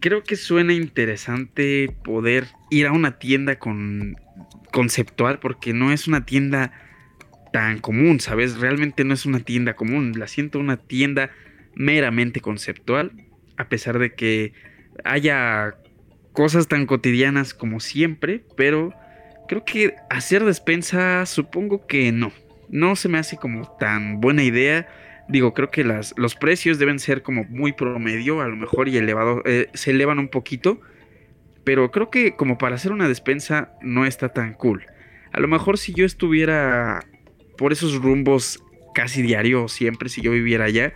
Creo que suena interesante poder ir a una tienda con conceptual porque no es una tienda tan común, ¿sabes? Realmente no es una tienda común, la siento una tienda meramente conceptual, a pesar de que haya cosas tan cotidianas como siempre, pero creo que hacer despensa supongo que no. No se me hace como tan buena idea. Digo, creo que las, los precios deben ser como muy promedio, a lo mejor y elevado, eh, se elevan un poquito. Pero creo que como para hacer una despensa no está tan cool. A lo mejor si yo estuviera por esos rumbos casi diario siempre, si yo viviera allá,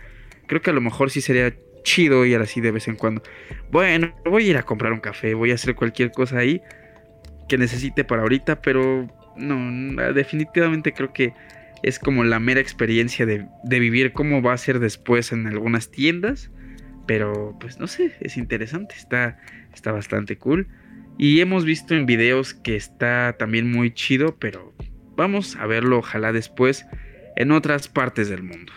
creo que a lo mejor sí sería chido ir así de vez en cuando. Bueno, voy a ir a comprar un café, voy a hacer cualquier cosa ahí que necesite para ahorita, pero no, definitivamente creo que es como la mera experiencia de, de, vivir cómo va a ser después en algunas tiendas. Pero pues no sé, es interesante, está, está bastante cool. Y hemos visto en videos que está también muy chido, pero vamos a verlo ojalá después en otras partes del mundo.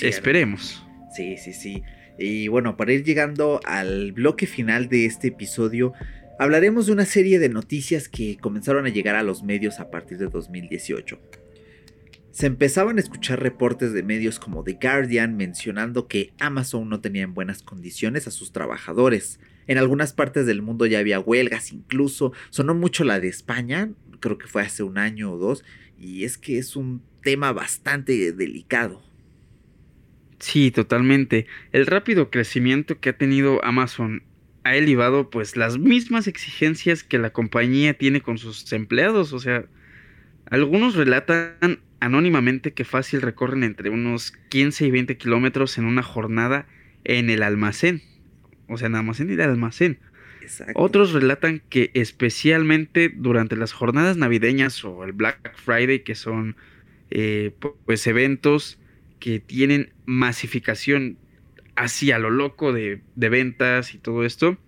Esperemos. Sí, sí, sí. Y bueno, para ir llegando al bloque final de este episodio, hablaremos de una serie de noticias que comenzaron a llegar a los medios a partir de 2018. Se empezaban a escuchar reportes de medios como The Guardian mencionando que Amazon no tenía en buenas condiciones a sus trabajadores. En algunas partes del mundo ya había huelgas, incluso sonó mucho la de España, creo que fue hace un año o dos, y es que es un tema bastante delicado. Sí, totalmente. El rápido crecimiento que ha tenido Amazon ha elevado pues las mismas exigencias que la compañía tiene con sus empleados. O sea, algunos relatan anónimamente que fácil recorren entre unos 15 y 20 kilómetros en una jornada en el almacén. O sea, en el almacén y el almacén. Otros relatan que especialmente durante las jornadas navideñas o el Black Friday, que son eh, pues eventos que tienen masificación hacia lo loco de, de ventas y todo esto,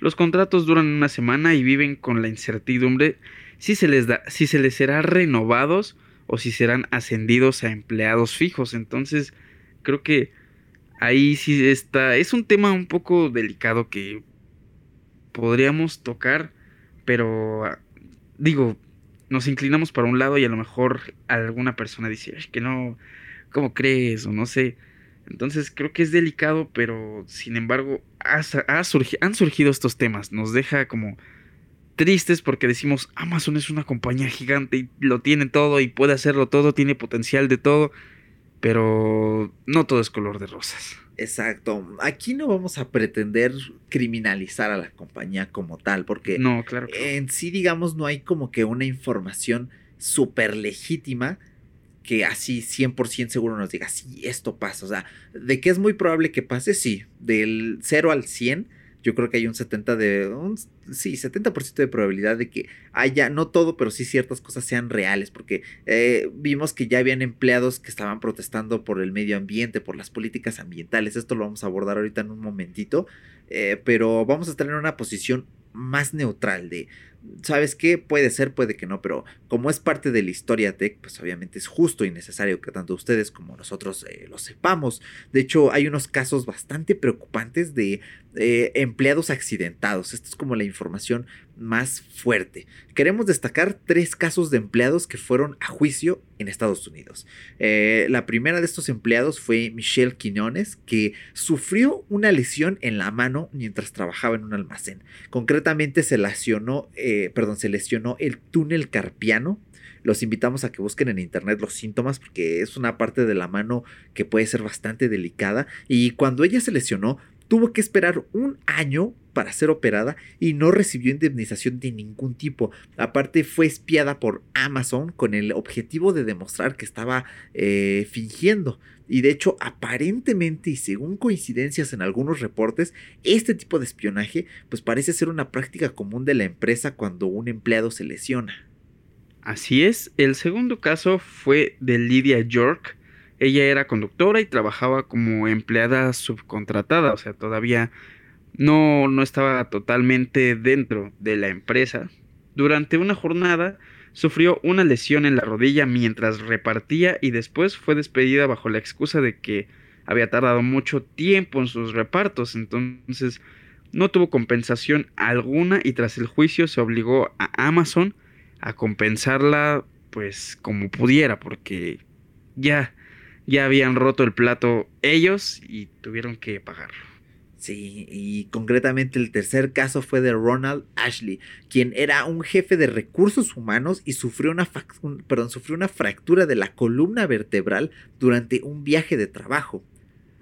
los contratos duran una semana y viven con la incertidumbre si se les da, si se les será renovados o si serán ascendidos a empleados fijos. Entonces, creo que ahí sí está. Es un tema un poco delicado que podríamos tocar, pero digo, nos inclinamos para un lado y a lo mejor alguna persona dice que no, ¿cómo crees? O no sé. Entonces creo que es delicado, pero sin embargo han surgido estos temas. Nos deja como tristes porque decimos Amazon es una compañía gigante y lo tiene todo y puede hacerlo todo, tiene potencial de todo, pero no todo es color de rosas. Exacto. Aquí no vamos a pretender criminalizar a la compañía como tal, porque no, claro. en sí, digamos, no hay como que una información súper legítima que así 100% seguro nos diga, sí, esto pasa. O sea, de que es muy probable que pase, sí. Del 0 al 100 yo creo que hay un 70 de un, sí, 70% de probabilidad de que haya, no todo, pero sí ciertas cosas sean reales, porque eh, vimos que ya habían empleados que estaban protestando por el medio ambiente, por las políticas ambientales, esto lo vamos a abordar ahorita en un momentito, eh, pero vamos a estar en una posición más neutral de ¿sabes qué? Puede ser, puede que no, pero como es parte de la historia tech, pues obviamente es justo y necesario que tanto ustedes como nosotros eh, lo sepamos. De hecho, hay unos casos bastante preocupantes de eh, empleados accidentados. Esta es como la información más fuerte. Queremos destacar tres casos de empleados que fueron a juicio en Estados Unidos. Eh, la primera de estos empleados fue Michelle Quiñones, que sufrió una lesión en la mano mientras trabajaba en un almacén. Concretamente se lesionó eh, perdón, se lesionó el túnel carpiano. Los invitamos a que busquen en internet los síntomas porque es una parte de la mano que puede ser bastante delicada. Y cuando ella se lesionó, tuvo que esperar un año para ser operada y no recibió indemnización de ningún tipo. Aparte fue espiada por Amazon con el objetivo de demostrar que estaba eh, fingiendo. Y de hecho, aparentemente y según coincidencias en algunos reportes, este tipo de espionaje pues parece ser una práctica común de la empresa cuando un empleado se lesiona. Así es, el segundo caso fue de Lydia York. Ella era conductora y trabajaba como empleada subcontratada, o sea, todavía no, no estaba totalmente dentro de la empresa. Durante una jornada, sufrió una lesión en la rodilla mientras repartía y después fue despedida bajo la excusa de que había tardado mucho tiempo en sus repartos, entonces no tuvo compensación alguna y tras el juicio se obligó a Amazon a compensarla pues como pudiera porque ya ya habían roto el plato ellos y tuvieron que pagarlo. Sí, y concretamente el tercer caso fue de Ronald Ashley, quien era un jefe de recursos humanos y sufrió una, perdón, sufrió una fractura de la columna vertebral durante un viaje de trabajo.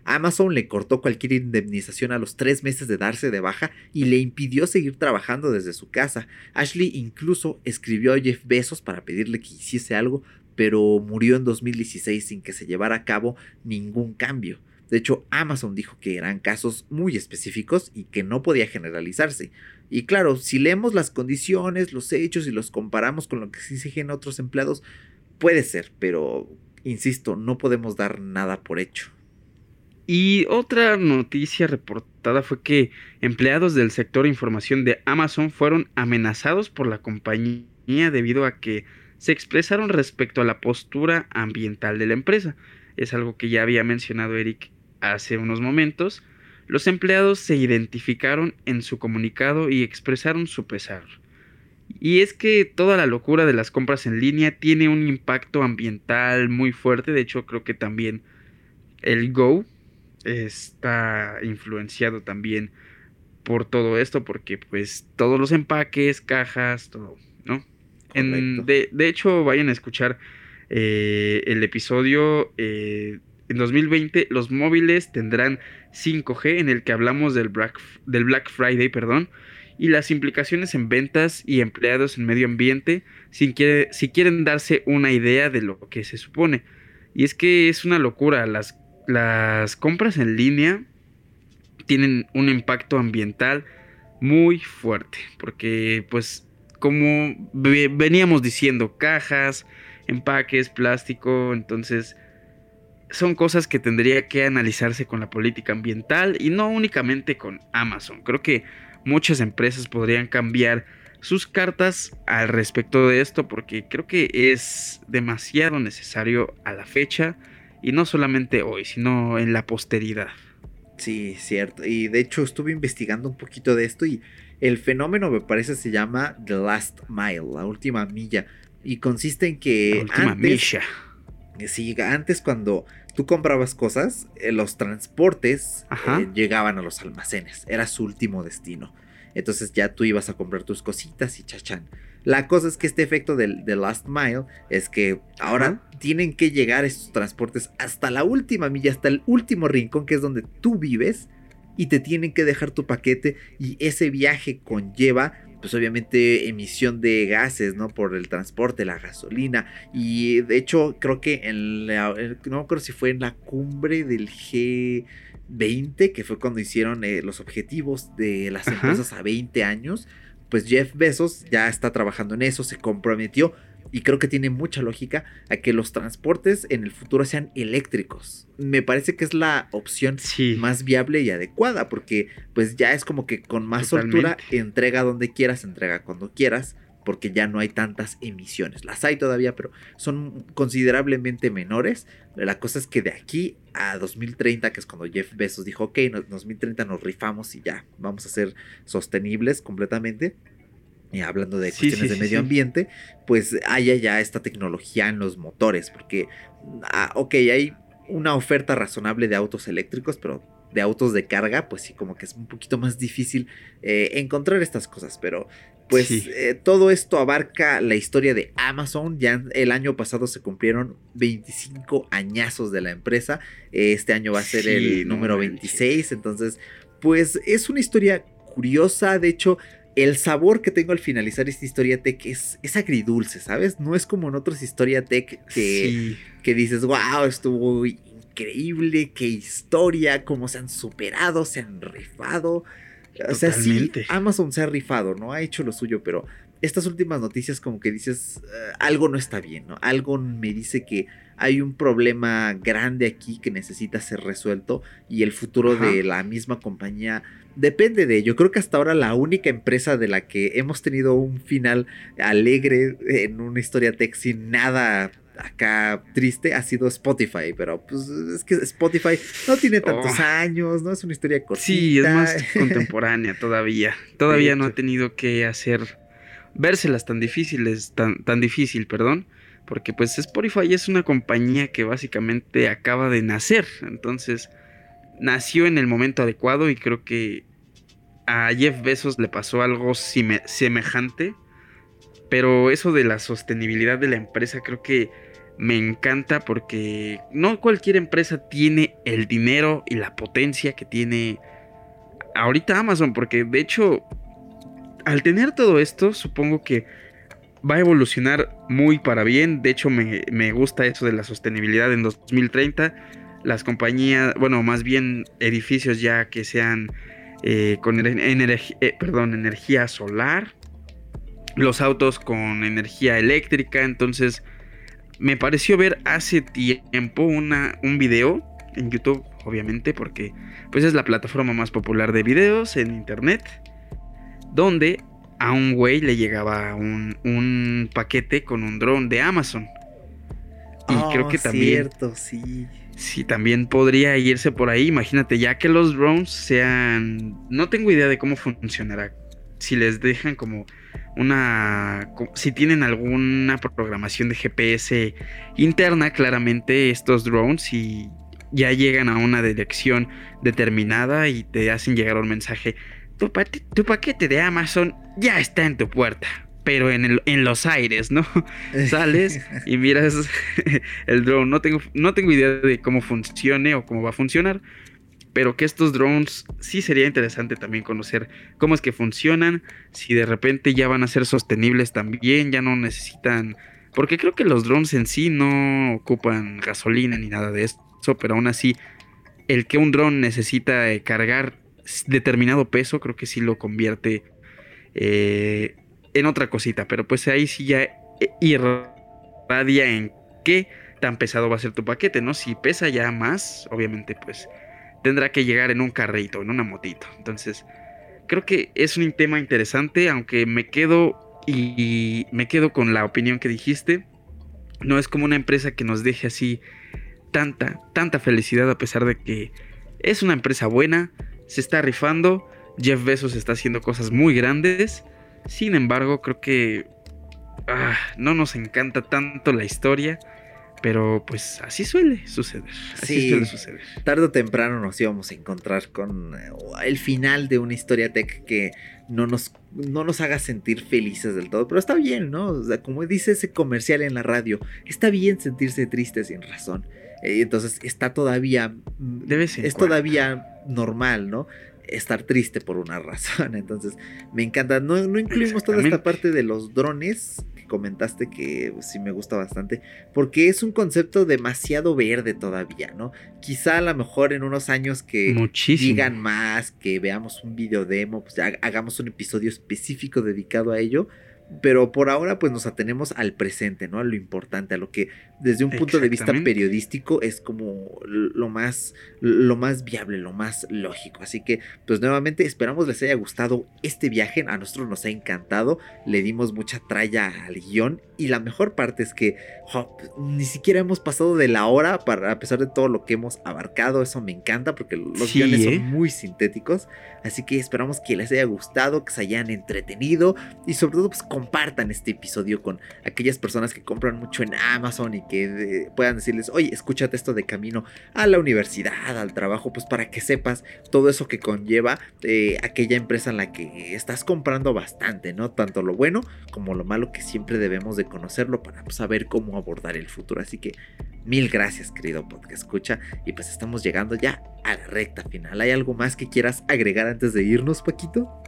Amazon le cortó cualquier indemnización a los tres meses de darse de baja y le impidió seguir trabajando desde su casa. Ashley incluso escribió a Jeff Bezos para pedirle que hiciese algo, pero murió en 2016 sin que se llevara a cabo ningún cambio. De hecho, Amazon dijo que eran casos muy específicos y que no podía generalizarse. Y claro, si leemos las condiciones, los hechos y los comparamos con lo que exigen otros empleados, puede ser, pero insisto, no podemos dar nada por hecho. Y otra noticia reportada fue que empleados del sector información de Amazon fueron amenazados por la compañía debido a que se expresaron respecto a la postura ambiental de la empresa. Es algo que ya había mencionado Eric hace unos momentos, los empleados se identificaron en su comunicado y expresaron su pesar. Y es que toda la locura de las compras en línea tiene un impacto ambiental muy fuerte, de hecho creo que también el Go está influenciado también por todo esto, porque pues todos los empaques, cajas, todo, ¿no? de, hecho, vayan a escuchar eh, el episodio eh, en 2020 los móviles tendrán 5G en el que hablamos del Black, del Black Friday, perdón, y las implicaciones en ventas y empleados en medio ambiente si, quieren darse una idea de lo que se supone. Y es que es una locura, las, las compras en línea tienen un impacto ambiental muy fuerte, porque pues como veníamos diciendo, cajas, empaques, plástico, entonces son cosas que tendría que analizarse con la política ambiental y no únicamente con Amazon. Creo que muchas empresas podrían cambiar sus cartas al respecto de esto porque creo que es demasiado necesario a la fecha y no solamente hoy, sino en la posteridad. Sí, cierto. Y de hecho estuve investigando un poquito de esto y el fenómeno me parece se llama The Last Mile, la última milla. Y consiste en que... La última milla Sí, antes cuando tú comprabas cosas, eh, los transportes eh, llegaban a los almacenes, era su último destino. Entonces ya tú ibas a comprar tus cositas y chachán. La cosa es que este efecto del, last mile es que ahora tienen que llegar estos transportes hasta la última milla, hasta el último rincón que es donde tú vives y te tienen que dejar tu paquete y ese viaje conlleva pues obviamente emisión de gases, ¿no? Por el transporte, la gasolina. Y de hecho creo que en la, no creo si fue en la cumbre del G20, que fue cuando hicieron eh, los objetivos de las empresas a 20 años, pues Jeff Bezos ya está trabajando en eso, se comprometió y creo que tiene mucha lógica a que los transportes en el futuro sean eléctricos. Me parece que es la opción más viable y adecuada porque pues ya es como que con más soltura entrega donde quieras, entrega cuando quieras porque ya no hay tantas emisiones. Las hay todavía, pero son considerablemente menores. La cosa es que de aquí a 2030, que es cuando Jeff Bezos dijo, ok, en 2030 nos rifamos y ya, vamos a ser sostenibles completamente y hablando de cuestiones de medio ambiente, pues haya ya esta tecnología en los motores, porque, ah, ok, hay una oferta razonable de autos eléctricos, pero de autos de carga, pues sí, como que es un poquito más difícil eh, encontrar estas cosas, pero pues eh, todo esto abarca la historia de Amazon. Ya el año pasado se cumplieron 25 añazos de la empresa. Este año va a ser el número 26. Entonces, pues es una historia curiosa. De hecho, el sabor que tengo al finalizar esta historia tech es, es agridulce, ¿sabes? No es como en otras historias tech que, que dices, wow, estuvo increíble, qué historia, cómo se han superado, se han rifado. O sea, sí, Amazon se ha rifado, ¿no? Ha hecho lo suyo, pero estas últimas noticias como que dices, eh, algo no está bien, ¿no? Algo me dice que hay un problema grande aquí que necesita ser resuelto y el futuro de la misma compañía depende de ello. Creo que hasta ahora la única empresa de la que hemos tenido un final alegre en una historia tech sin nada acá triste ha sido Spotify, pero pues es que Spotify no tiene tantos oh. años, no es una historia cortita. Sí, es más contemporánea todavía. Todavía no ha tenido que hacer vérselas tan difíciles, tan, tan difícil, perdón, porque pues Spotify es una compañía que básicamente acaba de nacer, entonces nació en el momento adecuado y creo que a Jeff Bezos le pasó algo semejante. Pero eso de la sostenibilidad de la empresa creo que me encanta porque no cualquier empresa tiene el dinero y la potencia que tiene ahorita Amazon. Porque de hecho, al tener todo esto, supongo que va a evolucionar muy para bien. De hecho, me, me gusta eso de la sostenibilidad en 2030 las compañías, bueno, más bien edificios ya que sean eh, con eh, perdón, energía solar, los autos con energía eléctrica, entonces me pareció ver hace tiempo una, un video en YouTube, obviamente, porque pues es la plataforma más popular de videos en internet, donde a un güey le llegaba un, un paquete con un dron de Amazon. Y creo oh, que también... Cierto, sí. Sí, también podría irse por ahí. Imagínate, ya que los drones sean. No tengo idea de cómo funcionará. Si les dejan como una. Si tienen alguna programación de GPS interna, claramente estos drones y ya llegan a una dirección determinada y te hacen llegar un mensaje. Tu, tu paquete de Amazon ya está en tu puerta pero en, en los aires, ¿no? Sales y miras el drone. No tengo, no tengo idea de cómo funcione o cómo va a funcionar, pero que estos drones sí sería interesante también conocer cómo es que funcionan, si de repente ya van a ser sostenibles también, ya no necesitan... Porque creo que los drones en sí no ocupan gasolina ni nada de eso, pero aún así, el que un drone necesita eh, cargar determinado peso, creo que sí lo convierte eh, en otra cosita, pero pues ahí sí ya irradia en qué tan pesado va a ser tu paquete, ¿no? Si pesa ya más, obviamente pues tendrá que llegar en un carrito, en una motito. Entonces, creo que es un tema interesante, aunque me quedo y me quedo con la opinión que dijiste. No es como una empresa que nos deje así tanta, tanta felicidad a pesar de que es una empresa buena, se está rifando, Jeff Bezos está haciendo cosas muy grandes sin embargo, creo que ah, no nos encanta tanto la historia. Pero pues así suele suceder. Así suele suceder. Tarde o temprano nos íbamos a encontrar con eh, el final de una historia tech que no nos, no nos haga sentir felices del todo. Pero está bien, ¿no? O sea, como dice ese comercial en la radio, está bien sentirse triste sin razón. Eh, entonces está todavía. Debe es todavía normal, ¿no? Estar triste por una razón. Entonces, me encanta. No, no incluimos toda esta parte de los drones que comentaste que sí me gusta bastante, porque es un concepto demasiado verde todavía, ¿no? Quizá a lo mejor en unos años que digan más, que veamos un video demo, pues hagamos un episodio específico dedicado a ello pero por ahora pues nos atenemos al presente, ¿no? A lo importante, a lo que desde un punto de vista periodístico es como lo más, lo más viable, lo más lógico. Así que pues nuevamente esperamos les haya gustado este viaje, a nosotros nos ha encantado, le dimos mucha tralla al guion. Y la mejor parte es que ni siquiera hemos pasado de la hora para, a pesar de todo lo que hemos abarcado, eso me encanta porque los guiones son ¿eh? muy sintéticos, así que esperamos que les haya gustado, que se hayan entretenido. Y sobre todo pues compartan este episodio con aquellas personas que compran mucho en Amazon y que eh, puedan decirles, oye, escúchate esto de camino a la universidad, al trabajo, pues para que sepas todo eso que conlleva eh, aquella empresa en la que estás comprando bastante, ¿no? Tanto lo bueno como lo malo que siempre debemos de conocerlo para pues, saber cómo abordar el futuro. Así que mil gracias, querido podcast escucha. Y pues estamos llegando ya a la recta final. ¿Hay algo más que quieras agregar antes de irnos, Paquito?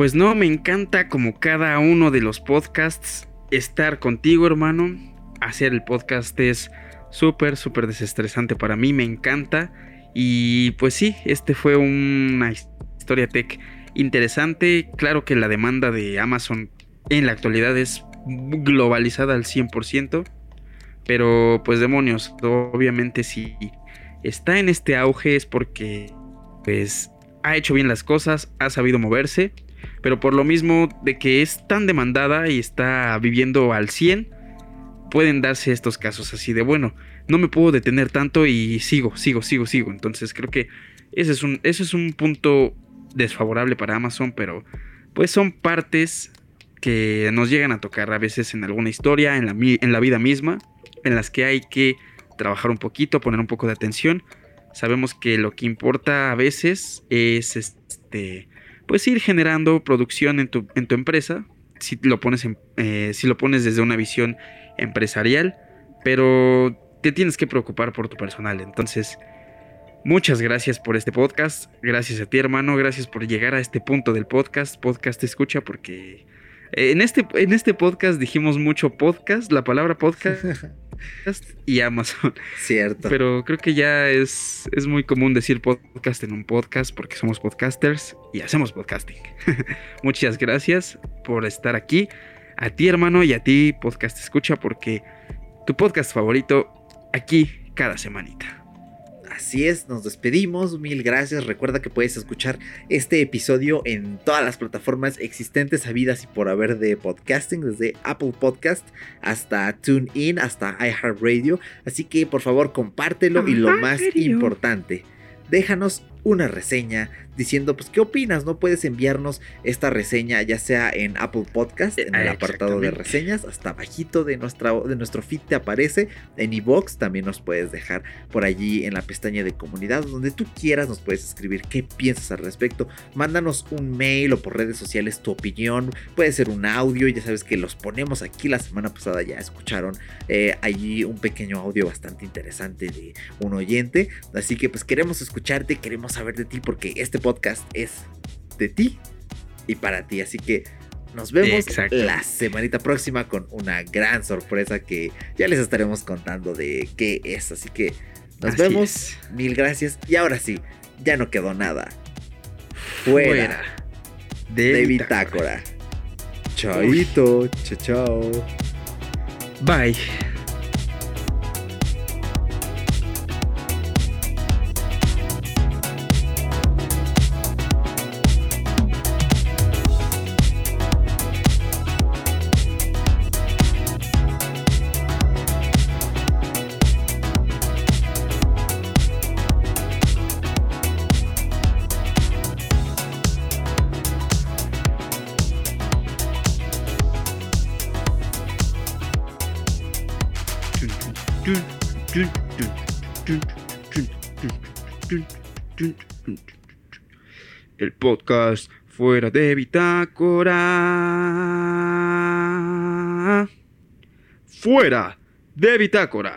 Pues no, me encanta como cada uno de los podcasts estar contigo, hermano. Hacer el podcast es súper, súper desestresante para mí, me encanta. Y pues sí, este fue una historia tech interesante. Claro que la demanda de Amazon en la actualidad es globalizada al 100%. Pero pues demonios, obviamente si está en este auge es porque pues ha hecho bien las cosas, ha sabido moverse pero por lo mismo de que es tan demandada y está viviendo al 100, pueden darse estos casos así de, bueno, no me puedo detener tanto y sigo, sigo, sigo, sigo. Entonces creo que ese es un, es un punto desfavorable para Amazon, pero pues son partes que nos llegan a tocar a veces en alguna historia, en la, en la vida misma, en las que hay que trabajar un poquito, poner un poco de atención. Sabemos que lo que importa a veces es este, pues ir generando producción en tu, en tu empresa, si lo, pones eh, si lo pones desde una visión empresarial, pero te tienes que preocupar por tu personal. Entonces, muchas gracias por este podcast, gracias a ti hermano, gracias por llegar a este punto del podcast, podcast escucha, porque en este, en este podcast dijimos mucho podcast, la palabra podcast y Amazon. Cierto. Pero creo que ya es, es muy común decir podcast en un podcast porque somos podcasters y hacemos podcasting. Muchas gracias por estar aquí. A ti, hermano, y a ti, podcast escucha, porque tu podcast favorito aquí cada semanita. Así es, nos despedimos, mil gracias. Recuerda que puedes escuchar este episodio en todas las plataformas existentes, habidas y por haber de podcasting, desde Apple Podcast hasta TuneIn, hasta iHeartRadio. Así que por favor compártelo y lo más importante, déjanos una reseña diciendo pues qué opinas, no puedes enviarnos esta reseña ya sea en Apple Podcast, en el apartado de reseñas, hasta bajito de, nuestra, de nuestro feed te aparece, en iBox también nos puedes dejar por allí en la pestaña de comunidad, donde tú quieras nos puedes escribir qué piensas al respecto, mándanos un mail o por redes sociales tu opinión, puede ser un audio, ya sabes que los ponemos aquí. La semana pasada, ya escucharon eh, allí un pequeño audio bastante interesante de un oyente, así que pues queremos escucharte, queremos saber de ti porque este podcast es de ti y para ti. Así que nos vemos la semanita próxima con una gran sorpresa que ya les estaremos contando de qué es. Así que nos vemos. Mil gracias. Y ahora sí, ya no quedó nada. Fuera, de, Bitácora. Chaito. Chao, chao. Bye. Podcast fuera de bitácora. Fuera de bitácora.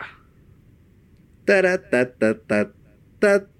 ta ta ta